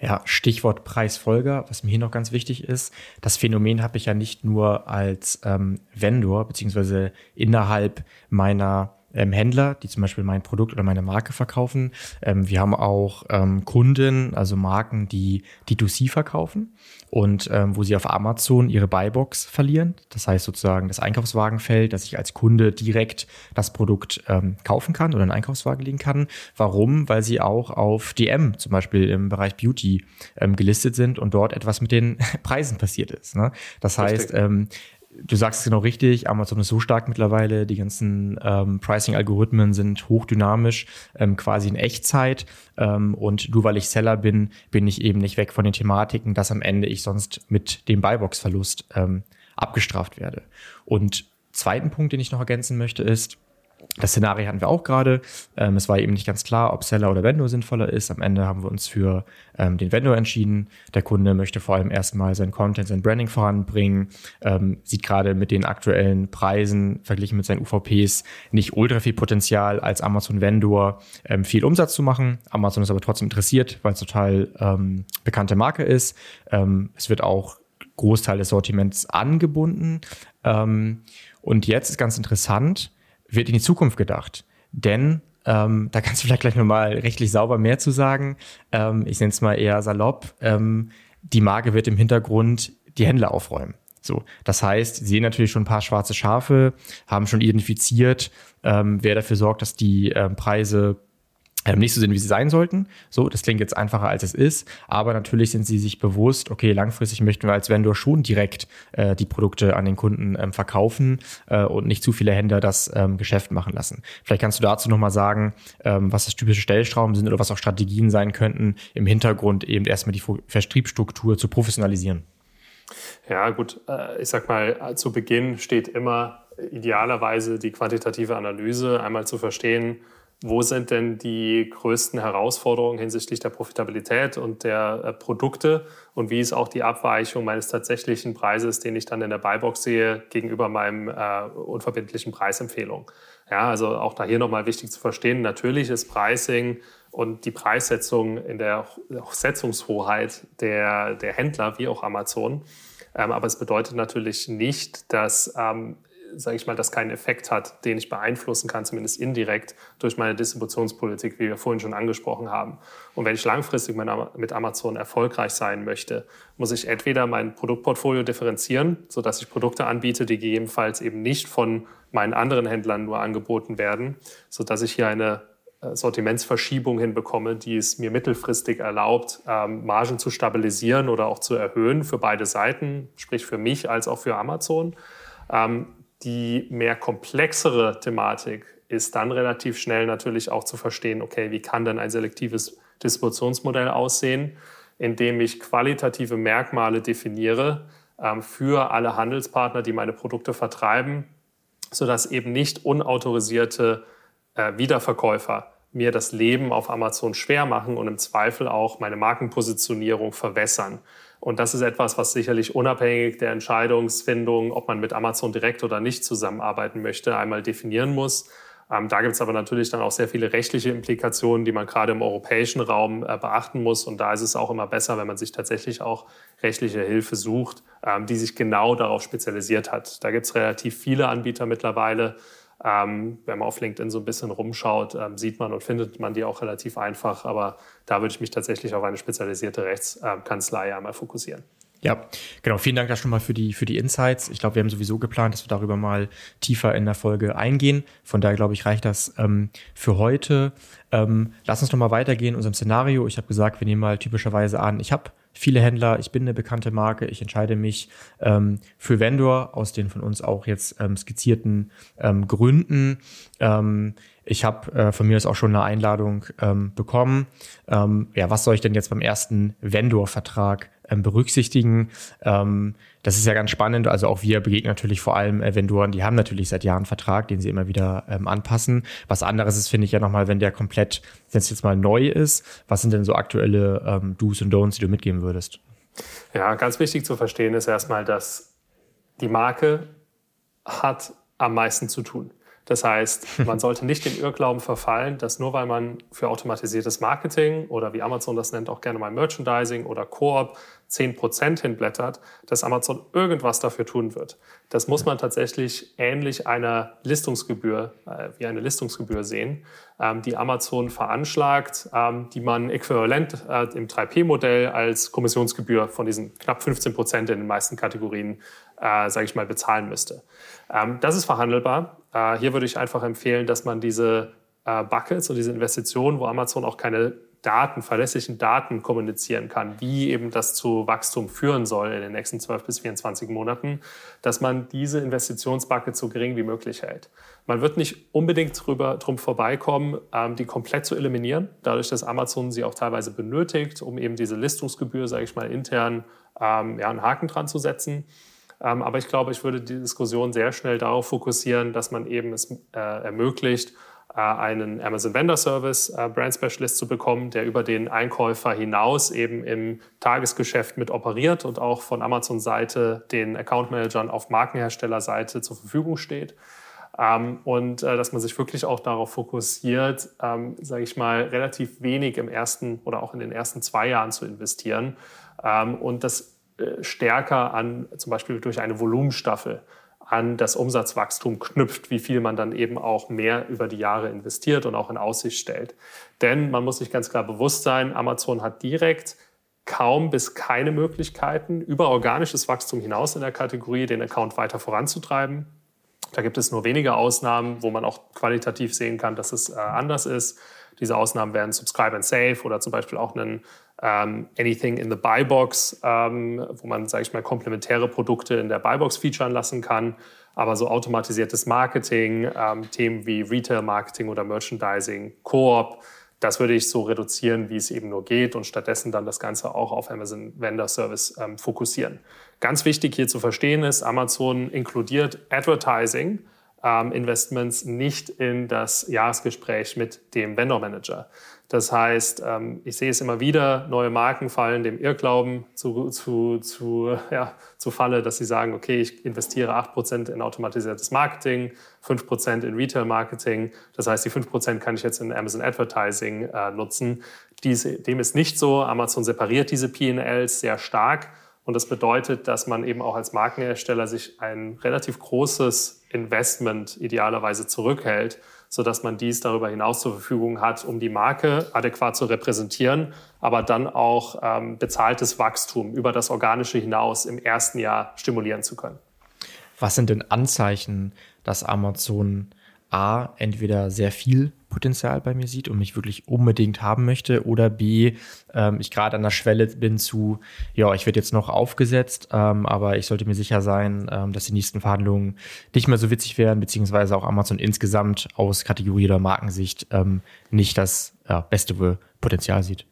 Ja, Stichwort Preisfolger, was mir hier noch ganz wichtig ist. Das Phänomen habe ich ja nicht nur als ähm, Vendor beziehungsweise innerhalb meiner ähm, Händler, die zum Beispiel mein Produkt oder meine Marke verkaufen. Ähm, wir haben auch ähm, Kunden, also Marken, die D2C verkaufen und ähm, wo sie auf Amazon ihre Buybox verlieren. Das heißt sozusagen das Einkaufswagenfeld, dass ich als Kunde direkt das Produkt ähm, kaufen kann oder einen Einkaufswagen legen kann. Warum? Weil sie auch auf DM zum Beispiel im Bereich Beauty ähm, gelistet sind und dort etwas mit den Preisen passiert ist. Ne? Das heißt, ähm, du sagst es genau richtig, Amazon ist so stark mittlerweile, die ganzen ähm, Pricing-Algorithmen sind hochdynamisch, ähm, quasi in Echtzeit. Ähm, und nur weil ich Seller bin, bin ich eben nicht weg von den Thematiken, dass am Ende ich sonst mit dem Buybox-Verlust ähm, abgestraft werde. Und zweiten Punkt, den ich noch ergänzen möchte, ist, das Szenario hatten wir auch gerade. Ähm, es war eben nicht ganz klar, ob Seller oder Vendor sinnvoller ist. Am Ende haben wir uns für ähm, den Vendor entschieden. Der Kunde möchte vor allem erstmal sein Content, sein Branding voranbringen, ähm, sieht gerade mit den aktuellen Preisen verglichen mit seinen UVPs nicht ultra viel Potenzial als Amazon Vendor ähm, viel Umsatz zu machen. Amazon ist aber trotzdem interessiert, weil es total ähm, bekannte Marke ist. Ähm, es wird auch Großteil des Sortiments angebunden. Und jetzt ist ganz interessant, wird in die Zukunft gedacht. Denn ähm, da kannst du vielleicht gleich nochmal rechtlich sauber mehr zu sagen. Ähm, ich nenne es mal eher salopp. Ähm, die Marke wird im Hintergrund die Händler aufräumen. So, das heißt, sie sehen natürlich schon ein paar schwarze Schafe, haben schon identifiziert, ähm, wer dafür sorgt, dass die ähm, Preise ähm, nicht so sind, wie sie sein sollten. So, das klingt jetzt einfacher, als es ist. Aber natürlich sind sie sich bewusst, okay, langfristig möchten wir als Vendor schon direkt äh, die Produkte an den Kunden ähm, verkaufen äh, und nicht zu viele Händler das ähm, Geschäft machen lassen. Vielleicht kannst du dazu nochmal sagen, ähm, was das typische Stellschrauben sind oder was auch Strategien sein könnten, im Hintergrund eben erstmal die Vertriebsstruktur zu professionalisieren. Ja, gut, äh, ich sag mal, zu Beginn steht immer idealerweise die quantitative Analyse, einmal zu verstehen, wo sind denn die größten Herausforderungen hinsichtlich der Profitabilität und der äh, Produkte und wie ist auch die Abweichung meines tatsächlichen Preises, den ich dann in der Buybox sehe, gegenüber meinem äh, unverbindlichen Preisempfehlung? Ja, also auch da hier nochmal wichtig zu verstehen, natürlich ist Pricing und die Preissetzung in der Setzungshoheit der, der Händler wie auch Amazon. Ähm, aber es bedeutet natürlich nicht, dass ähm, sage ich mal, das keinen Effekt hat, den ich beeinflussen kann, zumindest indirekt durch meine Distributionspolitik, wie wir vorhin schon angesprochen haben. Und wenn ich langfristig mit Amazon erfolgreich sein möchte, muss ich entweder mein Produktportfolio differenzieren, sodass ich Produkte anbiete, die gegebenenfalls eben nicht von meinen anderen Händlern nur angeboten werden, sodass ich hier eine äh, Sortimentsverschiebung hinbekomme, die es mir mittelfristig erlaubt, ähm, Margen zu stabilisieren oder auch zu erhöhen für beide Seiten, sprich für mich als auch für Amazon. Die mehr komplexere Thematik ist dann relativ schnell natürlich auch zu verstehen, okay, wie kann denn ein selektives Distributionsmodell aussehen, indem ich qualitative Merkmale definiere ähm, für alle Handelspartner, die meine Produkte vertreiben, sodass eben nicht unautorisierte äh, Wiederverkäufer mir das Leben auf Amazon schwer machen und im Zweifel auch meine Markenpositionierung verwässern. Und das ist etwas, was sicherlich unabhängig der Entscheidungsfindung, ob man mit Amazon direkt oder nicht zusammenarbeiten möchte, einmal definieren muss. Ähm, da gibt es aber natürlich dann auch sehr viele rechtliche Implikationen, die man gerade im europäischen Raum äh, beachten muss. Und da ist es auch immer besser, wenn man sich tatsächlich auch rechtliche Hilfe sucht, ähm, die sich genau darauf spezialisiert hat. Da gibt es relativ viele Anbieter mittlerweile. Ähm, wenn man auf LinkedIn so ein bisschen rumschaut, ähm, sieht man und findet man die auch relativ einfach. Aber da würde ich mich tatsächlich auf eine spezialisierte Rechtskanzlei einmal fokussieren. Ja, genau. Vielen Dank da schon mal für die, für die Insights. Ich glaube, wir haben sowieso geplant, dass wir darüber mal tiefer in der Folge eingehen. Von daher, glaube ich, reicht das ähm, für heute. Ähm, lass uns noch mal weitergehen in unserem Szenario. Ich habe gesagt, wir nehmen mal typischerweise an, ich habe viele Händler, ich bin eine bekannte Marke, ich entscheide mich ähm, für Vendor aus den von uns auch jetzt ähm, skizzierten ähm, Gründen. Ähm, ich habe äh, von mir aus auch schon eine Einladung ähm, bekommen. Ähm, ja, was soll ich denn jetzt beim ersten Vendor-Vertrag ähm, berücksichtigen? Ähm, das ist ja ganz spannend. Also auch wir begegnen natürlich vor allem äh, Vendoren, die haben natürlich seit Jahren einen Vertrag, den sie immer wieder ähm, anpassen. Was anderes ist, finde ich ja nochmal, wenn der komplett, es jetzt mal neu ist, was sind denn so aktuelle ähm, Do's und Don'ts, die du mitgeben würdest? Ja, ganz wichtig zu verstehen ist erstmal, dass die Marke hat am meisten zu tun. Das heißt, man sollte nicht den Irrglauben verfallen, dass nur weil man für automatisiertes Marketing oder wie Amazon das nennt, auch gerne mal Merchandising oder Koop 10% hinblättert, dass Amazon irgendwas dafür tun wird. Das muss man tatsächlich ähnlich einer Listungsgebühr, äh, wie eine Listungsgebühr sehen, ähm, die Amazon veranschlagt, ähm, die man äquivalent äh, im 3P-Modell als Kommissionsgebühr von diesen knapp 15% in den meisten Kategorien, äh, sage ich mal, bezahlen müsste. Ähm, das ist verhandelbar. Äh, hier würde ich einfach empfehlen, dass man diese äh, Buckets und diese Investitionen, wo Amazon auch keine Daten, verlässlichen Daten kommunizieren kann, wie eben das zu Wachstum führen soll in den nächsten 12 bis 24 Monaten, dass man diese Investitionsbucket so gering wie möglich hält. Man wird nicht unbedingt drüber, drum vorbeikommen, ähm, die komplett zu eliminieren, dadurch, dass Amazon sie auch teilweise benötigt, um eben diese Listungsgebühr, sage ich mal, intern ähm, ja, einen Haken dran zu setzen. Ähm, aber ich glaube, ich würde die Diskussion sehr schnell darauf fokussieren, dass man eben es äh, ermöglicht, einen Amazon Vendor Service äh, Brand Specialist zu bekommen, der über den Einkäufer hinaus eben im Tagesgeschäft mit operiert und auch von Amazon Seite den Account Managern auf Markenherstellerseite zur Verfügung steht. Ähm, und äh, dass man sich wirklich auch darauf fokussiert, ähm, sage ich mal, relativ wenig im ersten oder auch in den ersten zwei Jahren zu investieren ähm, und das äh, stärker an, zum Beispiel durch eine Volumenstaffel, an das Umsatzwachstum knüpft, wie viel man dann eben auch mehr über die Jahre investiert und auch in Aussicht stellt. Denn man muss sich ganz klar bewusst sein, Amazon hat direkt kaum bis keine Möglichkeiten, über organisches Wachstum hinaus in der Kategorie den Account weiter voranzutreiben. Da gibt es nur wenige Ausnahmen, wo man auch qualitativ sehen kann, dass es äh, anders ist. Diese Ausnahmen wären Subscribe and Save oder zum Beispiel auch einen ähm, Anything in the Buy Box, ähm, wo man, sage ich mal, komplementäre Produkte in der Buy Box featuren lassen kann. Aber so automatisiertes Marketing, ähm, Themen wie Retail Marketing oder Merchandising, Koop, das würde ich so reduzieren, wie es eben nur geht und stattdessen dann das Ganze auch auf Amazon Vendor Service ähm, fokussieren. Ganz wichtig hier zu verstehen ist, Amazon inkludiert Advertising ähm, Investments nicht in das Jahresgespräch mit dem Vendor Manager. Das heißt, ähm, ich sehe es immer wieder, neue Marken fallen dem Irrglauben zu, zu, zu, ja, zu Falle, dass sie sagen, okay, ich investiere 8% in automatisiertes Marketing, 5% in Retail-Marketing. Das heißt, die 5% kann ich jetzt in Amazon Advertising äh, nutzen. Dies, dem ist nicht so. Amazon separiert diese P&Ls sehr stark. Und das bedeutet, dass man eben auch als Markenhersteller sich ein relativ großes Investment idealerweise zurückhält sodass man dies darüber hinaus zur Verfügung hat, um die Marke adäquat zu repräsentieren, aber dann auch ähm, bezahltes Wachstum über das Organische hinaus im ersten Jahr stimulieren zu können. Was sind denn Anzeichen, dass Amazon A, entweder sehr viel Potenzial bei mir sieht und mich wirklich unbedingt haben möchte oder B, ähm, ich gerade an der Schwelle bin zu, ja, ich werde jetzt noch aufgesetzt, ähm, aber ich sollte mir sicher sein, ähm, dass die nächsten Verhandlungen nicht mehr so witzig werden, beziehungsweise auch Amazon insgesamt aus Kategorie oder Markensicht ähm, nicht das ja, beste Potenzial sieht.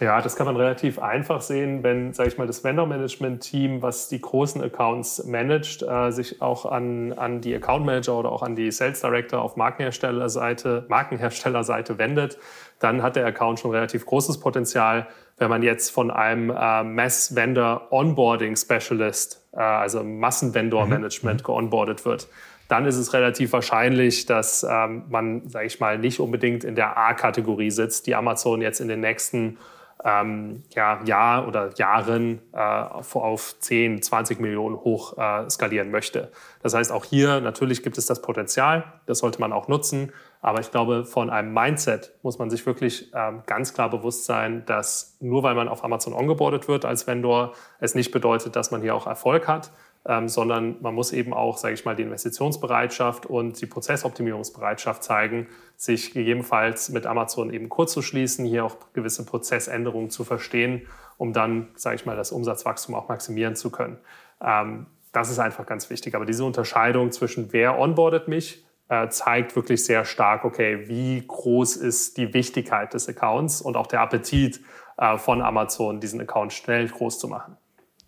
Ja, das kann man relativ einfach sehen, wenn, sage ich mal, das Vendor-Management-Team, was die großen Accounts managt, äh, sich auch an, an die Account Manager oder auch an die Sales Director auf Markenherstellerseite, Markenherstellerseite wendet, dann hat der Account schon relativ großes Potenzial. Wenn man jetzt von einem äh, Mass-Vendor Onboarding Specialist, äh, also Massenvendor-Management, mhm. geonboardet wird, dann ist es relativ wahrscheinlich, dass ähm, man, sage ich mal, nicht unbedingt in der A-Kategorie sitzt, die Amazon jetzt in den nächsten ähm, ja, Jahr oder Jahren äh, auf 10, 20 Millionen hoch äh, skalieren möchte. Das heißt, auch hier natürlich gibt es das Potenzial, das sollte man auch nutzen. Aber ich glaube, von einem Mindset muss man sich wirklich ähm, ganz klar bewusst sein, dass nur weil man auf Amazon ongeboardet wird als Vendor, es nicht bedeutet, dass man hier auch Erfolg hat ähm, sondern man muss eben auch, sage ich mal, die Investitionsbereitschaft und die Prozessoptimierungsbereitschaft zeigen, sich gegebenenfalls mit Amazon eben kurz zu schließen, hier auch gewisse Prozessänderungen zu verstehen, um dann, sage ich mal, das Umsatzwachstum auch maximieren zu können. Ähm, das ist einfach ganz wichtig. Aber diese Unterscheidung zwischen wer onboardet mich, äh, zeigt wirklich sehr stark, okay, wie groß ist die Wichtigkeit des Accounts und auch der Appetit äh, von Amazon, diesen Account schnell groß zu machen.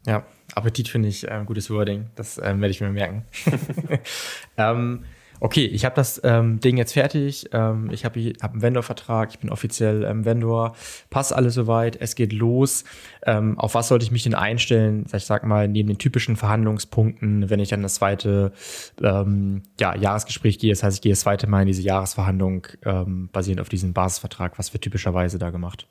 Ja, Appetit finde ich äh, ein gutes Wording. Das ähm, werde ich mir merken. ähm, okay, ich habe das ähm, Ding jetzt fertig. Ähm, ich habe hab einen Vendor-Vertrag. Ich bin offiziell ähm, Vendor. Passt alles soweit. Es geht los. Ähm, auf was sollte ich mich denn einstellen? Ich sag mal, neben den typischen Verhandlungspunkten, wenn ich dann das zweite ähm, ja, Jahresgespräch gehe. Das heißt, ich gehe das zweite Mal in diese Jahresverhandlung ähm, basierend auf diesem Basisvertrag. Was wird typischerweise da gemacht?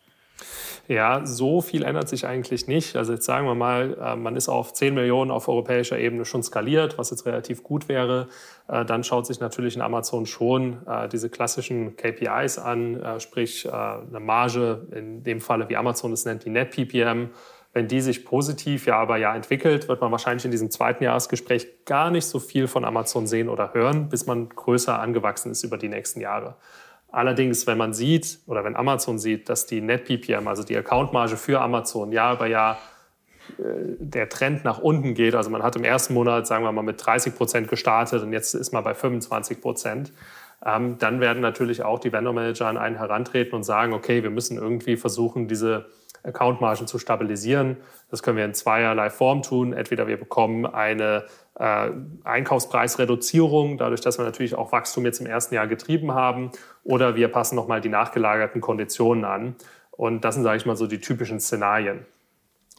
Ja, so viel ändert sich eigentlich nicht. Also jetzt sagen wir mal, äh, man ist auf 10 Millionen auf europäischer Ebene schon skaliert, was jetzt relativ gut wäre. Äh, dann schaut sich natürlich in Amazon schon äh, diese klassischen KPIs an, sprich eine Marge, in dem Falle wie Amazon es nennt, die Net PPM. Wenn die sich positiv ja aber ja entwickelt, wird man wahrscheinlich in diesem zweiten Jahresgespräch gar nicht so viel von Amazon sehen oder hören, bis man größer angewachsen ist über die nächsten Jahre. Allerdings, wenn man sieht oder wenn Amazon sieht, dass die Net PPM, also die Accountmarge für Amazon Jahr über Jahr äh, der Trend nach unten geht, also man hat im ersten Monat, sagen wir mal, mit 30 Prozent gestartet und jetzt ist man bei 25 Prozent, ähm, dann werden natürlich auch die Vendor Manager an einen herantreten und sagen, okay, wir müssen irgendwie versuchen, diese Accountmargen zu stabilisieren. Das können wir in zweierlei Form tun. Entweder wir bekommen eine äh, Einkaufspreisreduzierung, dadurch, dass wir natürlich auch Wachstum jetzt im ersten Jahr getrieben haben, oder wir passen nochmal die nachgelagerten Konditionen an. Und das sind, sage ich mal, so die typischen Szenarien.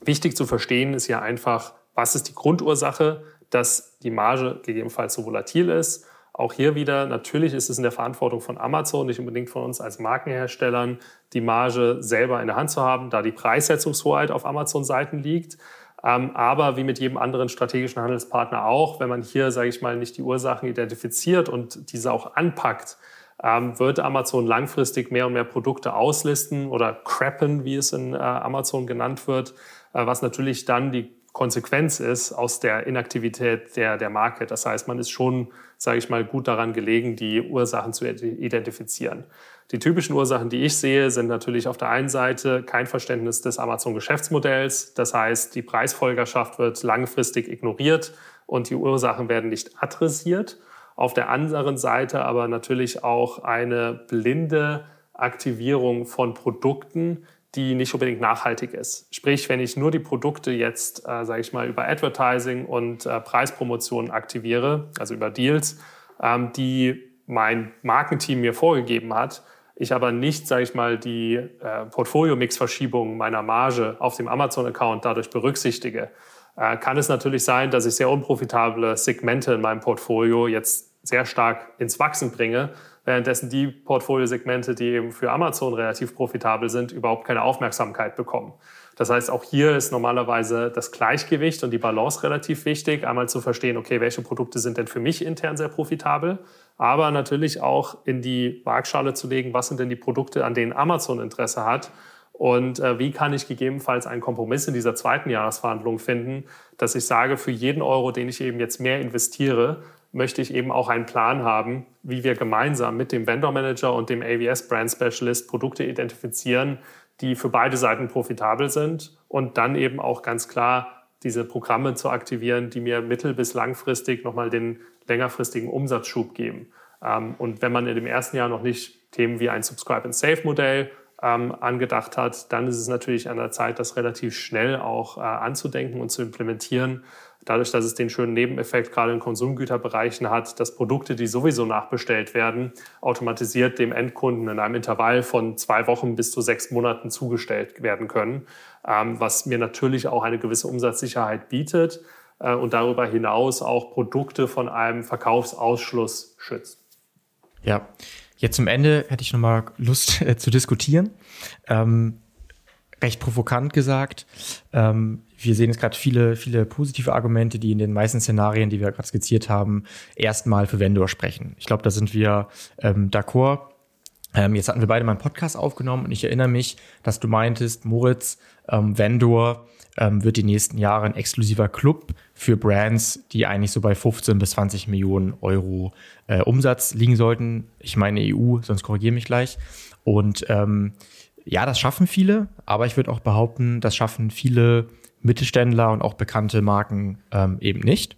Wichtig zu verstehen ist ja einfach, was ist die Grundursache, dass die Marge gegebenenfalls so volatil ist auch hier wieder, natürlich ist es in der Verantwortung von Amazon, nicht unbedingt von uns als Markenherstellern, die Marge selber in der Hand zu haben, da die Preissetzungshoheit auf Amazon-Seiten liegt. Ähm, aber wie mit jedem anderen strategischen Handelspartner auch, wenn man hier, sage ich mal, nicht die Ursachen identifiziert und diese auch anpackt, ähm, wird Amazon langfristig mehr und mehr Produkte auslisten oder crappen, wie es in äh, Amazon genannt wird, äh, was natürlich dann die Konsequenz ist aus der Inaktivität der, der Marke. Das heißt, man ist schon, sage ich mal, gut daran gelegen, die Ursachen zu identifizieren. Die typischen Ursachen, die ich sehe, sind natürlich auf der einen Seite kein Verständnis des Amazon-Geschäftsmodells. Das heißt, die Preisfolgerschaft wird langfristig ignoriert und die Ursachen werden nicht adressiert. Auf der anderen Seite aber natürlich auch eine blinde Aktivierung von Produkten, die nicht unbedingt nachhaltig ist. Sprich, wenn ich nur die Produkte jetzt, äh, sage ich mal, über Advertising und äh, Preispromotionen aktiviere, also über Deals, ähm, die mein Markenteam mir vorgegeben hat, ich aber nicht, sage ich mal, die äh, Portfolio-Mix-Verschiebung meiner Marge auf dem Amazon-Account dadurch berücksichtige, äh, kann es natürlich sein, dass ich sehr unprofitable Segmente in meinem Portfolio jetzt sehr stark ins Wachsen bringe, währenddessen die Portfoliosegmente, die eben für Amazon relativ profitabel sind, überhaupt keine Aufmerksamkeit bekommen. Das heißt, auch hier ist normalerweise das Gleichgewicht und die Balance relativ wichtig, einmal zu verstehen, okay, welche Produkte sind denn für mich intern sehr profitabel, aber natürlich auch in die Waagschale zu legen, was sind denn die Produkte, an denen Amazon Interesse hat? Und äh, wie kann ich gegebenenfalls einen Kompromiss in dieser zweiten Jahresverhandlung finden, dass ich sage, für jeden Euro, den ich eben jetzt mehr investiere, möchte ich eben auch einen Plan haben, wie wir gemeinsam mit dem Vendor Manager und dem AWS Brand Specialist Produkte identifizieren, die für beide Seiten profitabel sind und dann eben auch ganz klar diese Programme zu aktivieren, die mir mittel- bis langfristig nochmal den längerfristigen Umsatzschub geben. Ähm, und wenn man in dem ersten Jahr noch nicht Themen wie ein Subscribe and Save Modell ähm, angedacht hat, dann ist es natürlich an der Zeit, das relativ schnell auch äh, anzudenken und zu implementieren. Dadurch, dass es den schönen Nebeneffekt gerade in Konsumgüterbereichen hat, dass Produkte, die sowieso nachbestellt werden, automatisiert dem Endkunden in einem Intervall von zwei Wochen bis zu sechs Monaten zugestellt werden können, ähm, was mir natürlich auch eine gewisse Umsatzsicherheit bietet und darüber hinaus auch Produkte von einem Verkaufsausschluss schützt. Ja, Jetzt zum Ende hätte ich nochmal Lust äh, zu diskutieren. Ähm, recht provokant gesagt. Ähm, wir sehen jetzt gerade viele, viele positive Argumente, die in den meisten Szenarien, die wir gerade skizziert haben, erstmal für Vendor sprechen. Ich glaube, da sind wir ähm, d'accord. Ähm, jetzt hatten wir beide mal einen Podcast aufgenommen und ich erinnere mich, dass du meintest, Moritz, ähm, Vendor ähm, wird die nächsten Jahre ein exklusiver Club für Brands, die eigentlich so bei 15 bis 20 Millionen Euro äh, Umsatz liegen sollten. Ich meine EU, sonst korrigiere mich gleich. Und ähm, ja, das schaffen viele, aber ich würde auch behaupten, das schaffen viele Mittelständler und auch bekannte Marken ähm, eben nicht.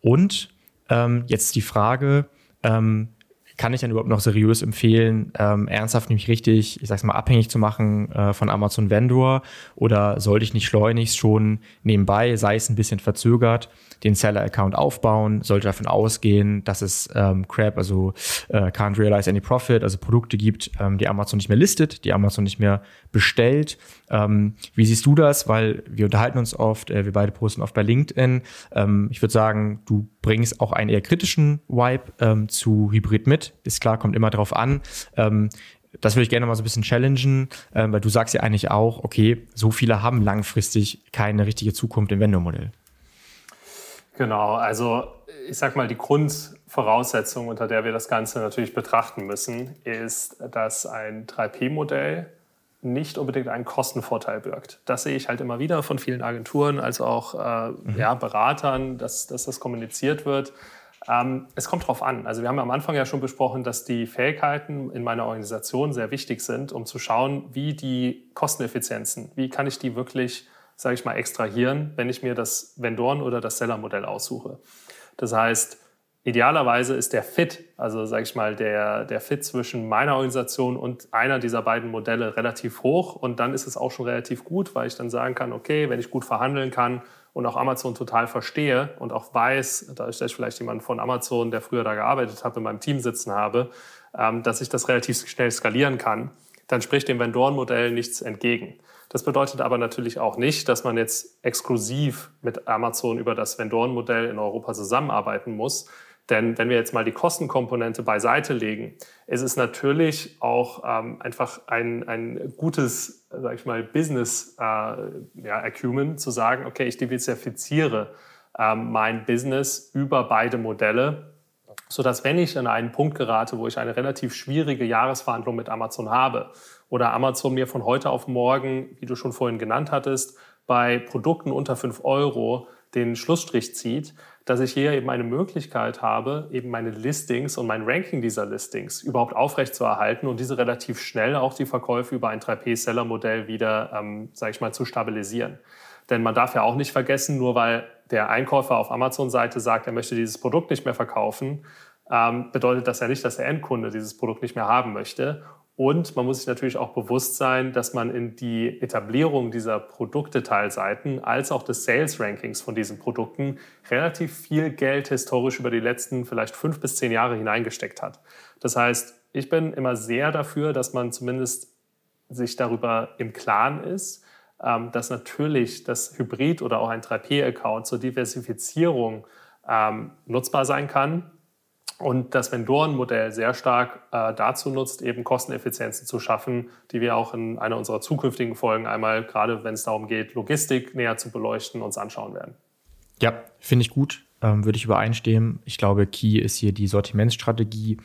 Und ähm, jetzt die Frage, ähm, kann ich dann überhaupt noch seriös empfehlen, ähm, ernsthaft nämlich richtig, ich sag's mal, abhängig zu machen äh, von Amazon Vendor? Oder sollte ich nicht schleunigst schon nebenbei, sei es ein bisschen verzögert, den Seller-Account aufbauen, sollte davon ausgehen, dass es ähm, Crap, also äh, can't realize any profit, also Produkte gibt, ähm, die Amazon nicht mehr listet, die Amazon nicht mehr bestellt. Ähm, wie siehst du das? Weil wir unterhalten uns oft, äh, wir beide posten oft bei LinkedIn. Ähm, ich würde sagen, du bringst auch einen eher kritischen Vibe ähm, zu Hybrid mit. Ist klar, kommt immer drauf an. Ähm, das würde ich gerne mal so ein bisschen challengen, äh, weil du sagst ja eigentlich auch, okay, so viele haben langfristig keine richtige Zukunft im Vendor-Modell. Genau, also ich sag mal, die Grundvoraussetzung, unter der wir das Ganze natürlich betrachten müssen, ist, dass ein 3P-Modell nicht unbedingt einen Kostenvorteil birgt. Das sehe ich halt immer wieder von vielen Agenturen als auch äh, mhm. ja, Beratern, dass, dass das kommuniziert wird. Ähm, es kommt darauf an. Also wir haben am Anfang ja schon besprochen, dass die Fähigkeiten in meiner Organisation sehr wichtig sind, um zu schauen, wie die Kosteneffizienzen, wie kann ich die wirklich, sage ich mal, extrahieren, wenn ich mir das Vendoren- oder das Seller-Modell aussuche. Das heißt, idealerweise ist der Fit, also sage ich mal, der, der Fit zwischen meiner Organisation und einer dieser beiden Modelle relativ hoch. Und dann ist es auch schon relativ gut, weil ich dann sagen kann, okay, wenn ich gut verhandeln kann und auch Amazon total verstehe und auch weiß, da ich vielleicht jemanden von Amazon, der früher da gearbeitet hat, in meinem Team sitzen habe, ähm, dass ich das relativ schnell skalieren kann, dann spricht dem Vendoren-Modell nichts entgegen. Das bedeutet aber natürlich auch nicht, dass man jetzt exklusiv mit Amazon über das Vendoren-Modell in Europa zusammenarbeiten muss, denn wenn wir jetzt mal die Kostenkomponente beiseite legen, ist es natürlich auch ähm, einfach ein, ein gutes, sag ich mal, Business äh, ja, Acumen zu sagen, okay, ich diversifiziere ähm, mein Business über beide Modelle, sodass wenn ich an einen Punkt gerate, wo ich eine relativ schwierige Jahresverhandlung mit Amazon habe oder Amazon mir von heute auf morgen, wie du schon vorhin genannt hattest, bei Produkten unter 5 Euro den Schlussstrich zieht, dass ich hier eben eine Möglichkeit habe, eben meine Listings und mein Ranking dieser Listings überhaupt aufrechtzuerhalten und diese relativ schnell auch die Verkäufe über ein 3P-Seller-Modell wieder, ähm, sage ich mal, zu stabilisieren. Denn man darf ja auch nicht vergessen, nur weil der Einkäufer auf Amazon-Seite sagt, er möchte dieses Produkt nicht mehr verkaufen, ähm, bedeutet das ja nicht, dass der Endkunde dieses Produkt nicht mehr haben möchte. Und man muss sich natürlich auch bewusst sein, dass man in die Etablierung dieser Produktdetailseiten als auch des Sales Rankings von diesen Produkten relativ viel Geld historisch über die letzten vielleicht fünf bis zehn Jahre hineingesteckt hat. Das heißt, ich bin immer sehr dafür, dass man zumindest sich darüber im Klaren ist, ähm, dass natürlich das Hybrid oder auch ein 3P-Account zur Diversifizierung ähm, nutzbar sein kann und das Vendoren-Modell sehr stark äh, dazu nutzt, eben Kosteneffizienzen zu schaffen, die wir auch in einer unserer zukünftigen Folgen einmal, gerade wenn es darum geht, Logistik näher zu beleuchten, uns anschauen werden. Ja, finde ich gut, ähm, würde ich übereinstimmen. Ich glaube, Key ist hier die Sortimentsstrategie.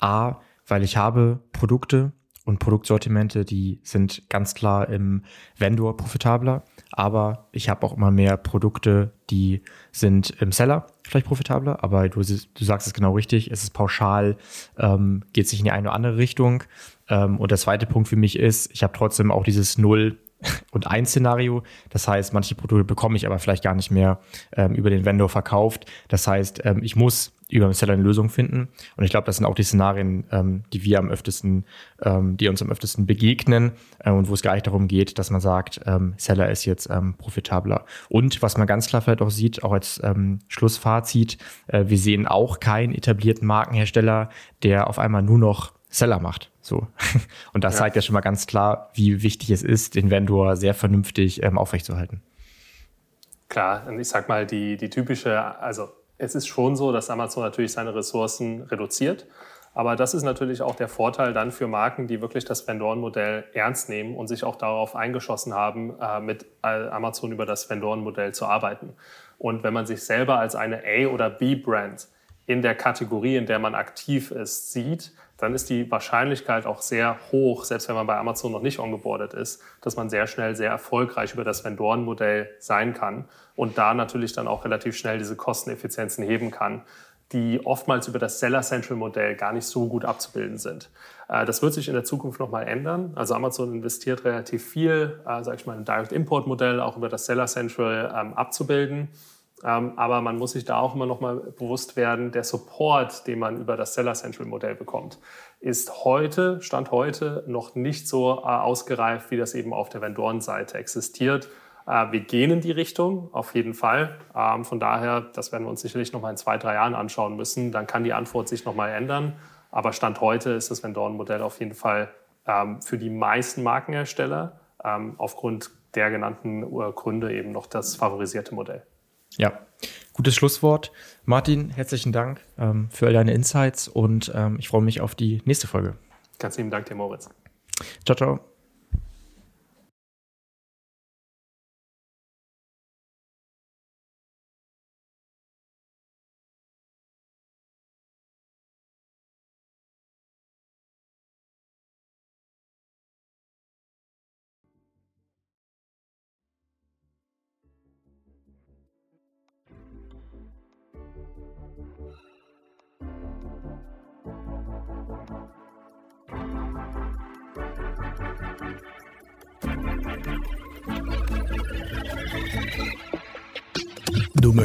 A, weil ich habe Produkte und Produktsortimente, die sind ganz klar im Vendor profitabler. Aber ich habe auch immer mehr Produkte, die sind im Seller vielleicht profitabler. Aber du, du sagst es genau richtig. Es ist pauschal, ähm, geht sich in die eine oder andere Richtung. Ähm, und der zweite Punkt für mich ist, ich habe trotzdem auch dieses Null und ein Szenario. Das heißt, manche Produkte bekomme ich aber vielleicht gar nicht mehr ähm, über den Vendor verkauft. Das heißt, ähm, ich muss über den Seller eine Lösung finden. Und ich glaube, das sind auch die Szenarien, ähm, die wir am öftesten, ähm, die uns am öftesten begegnen äh, und wo es gar nicht darum geht, dass man sagt, ähm, Seller ist jetzt ähm, profitabler. Und was man ganz klar vielleicht auch sieht, auch als ähm, Schlussfazit, äh, wir sehen auch keinen etablierten Markenhersteller, der auf einmal nur noch Seller macht. So. Und das ja. zeigt ja schon mal ganz klar, wie wichtig es ist, den Vendor sehr vernünftig ähm, aufrechtzuerhalten. Klar, und ich sag mal, die, die typische, also es ist schon so, dass Amazon natürlich seine Ressourcen reduziert. Aber das ist natürlich auch der Vorteil dann für Marken, die wirklich das Vendorenmodell ernst nehmen und sich auch darauf eingeschossen haben, äh, mit Amazon über das Vendorenmodell zu arbeiten. Und wenn man sich selber als eine A- oder B-Brand in der Kategorie, in der man aktiv ist, sieht, dann ist die Wahrscheinlichkeit auch sehr hoch, selbst wenn man bei Amazon noch nicht ongeboardet ist, dass man sehr schnell sehr erfolgreich über das Vendorenmodell sein kann und da natürlich dann auch relativ schnell diese Kosteneffizienzen heben kann, die oftmals über das Seller Central Modell gar nicht so gut abzubilden sind. Äh, das wird sich in der Zukunft nochmal ändern. Also Amazon investiert relativ viel, äh, sage ich mal, ein Direct Import Modell auch über das Seller Central ähm, abzubilden. Ähm, aber man muss sich da auch immer noch mal bewusst werden, der Support, den man über das Seller Central Modell bekommt, ist heute, Stand heute, noch nicht so äh, ausgereift, wie das eben auf der Vendorenseite existiert. Äh, wir gehen in die Richtung, auf jeden Fall. Ähm, von daher, das werden wir uns sicherlich noch mal in zwei, drei Jahren anschauen müssen. Dann kann die Antwort sich noch mal ändern. Aber Stand heute ist das Vendoren-Modell auf jeden Fall ähm, für die meisten Markenhersteller aufgrund der genannten äh, Gründe eben noch das favorisierte Modell. Ja, gutes Schlusswort. Martin, herzlichen Dank ähm, für all deine Insights und ähm, ich freue mich auf die nächste Folge. Ganz lieben Dank dir, Moritz. Ciao, ciao.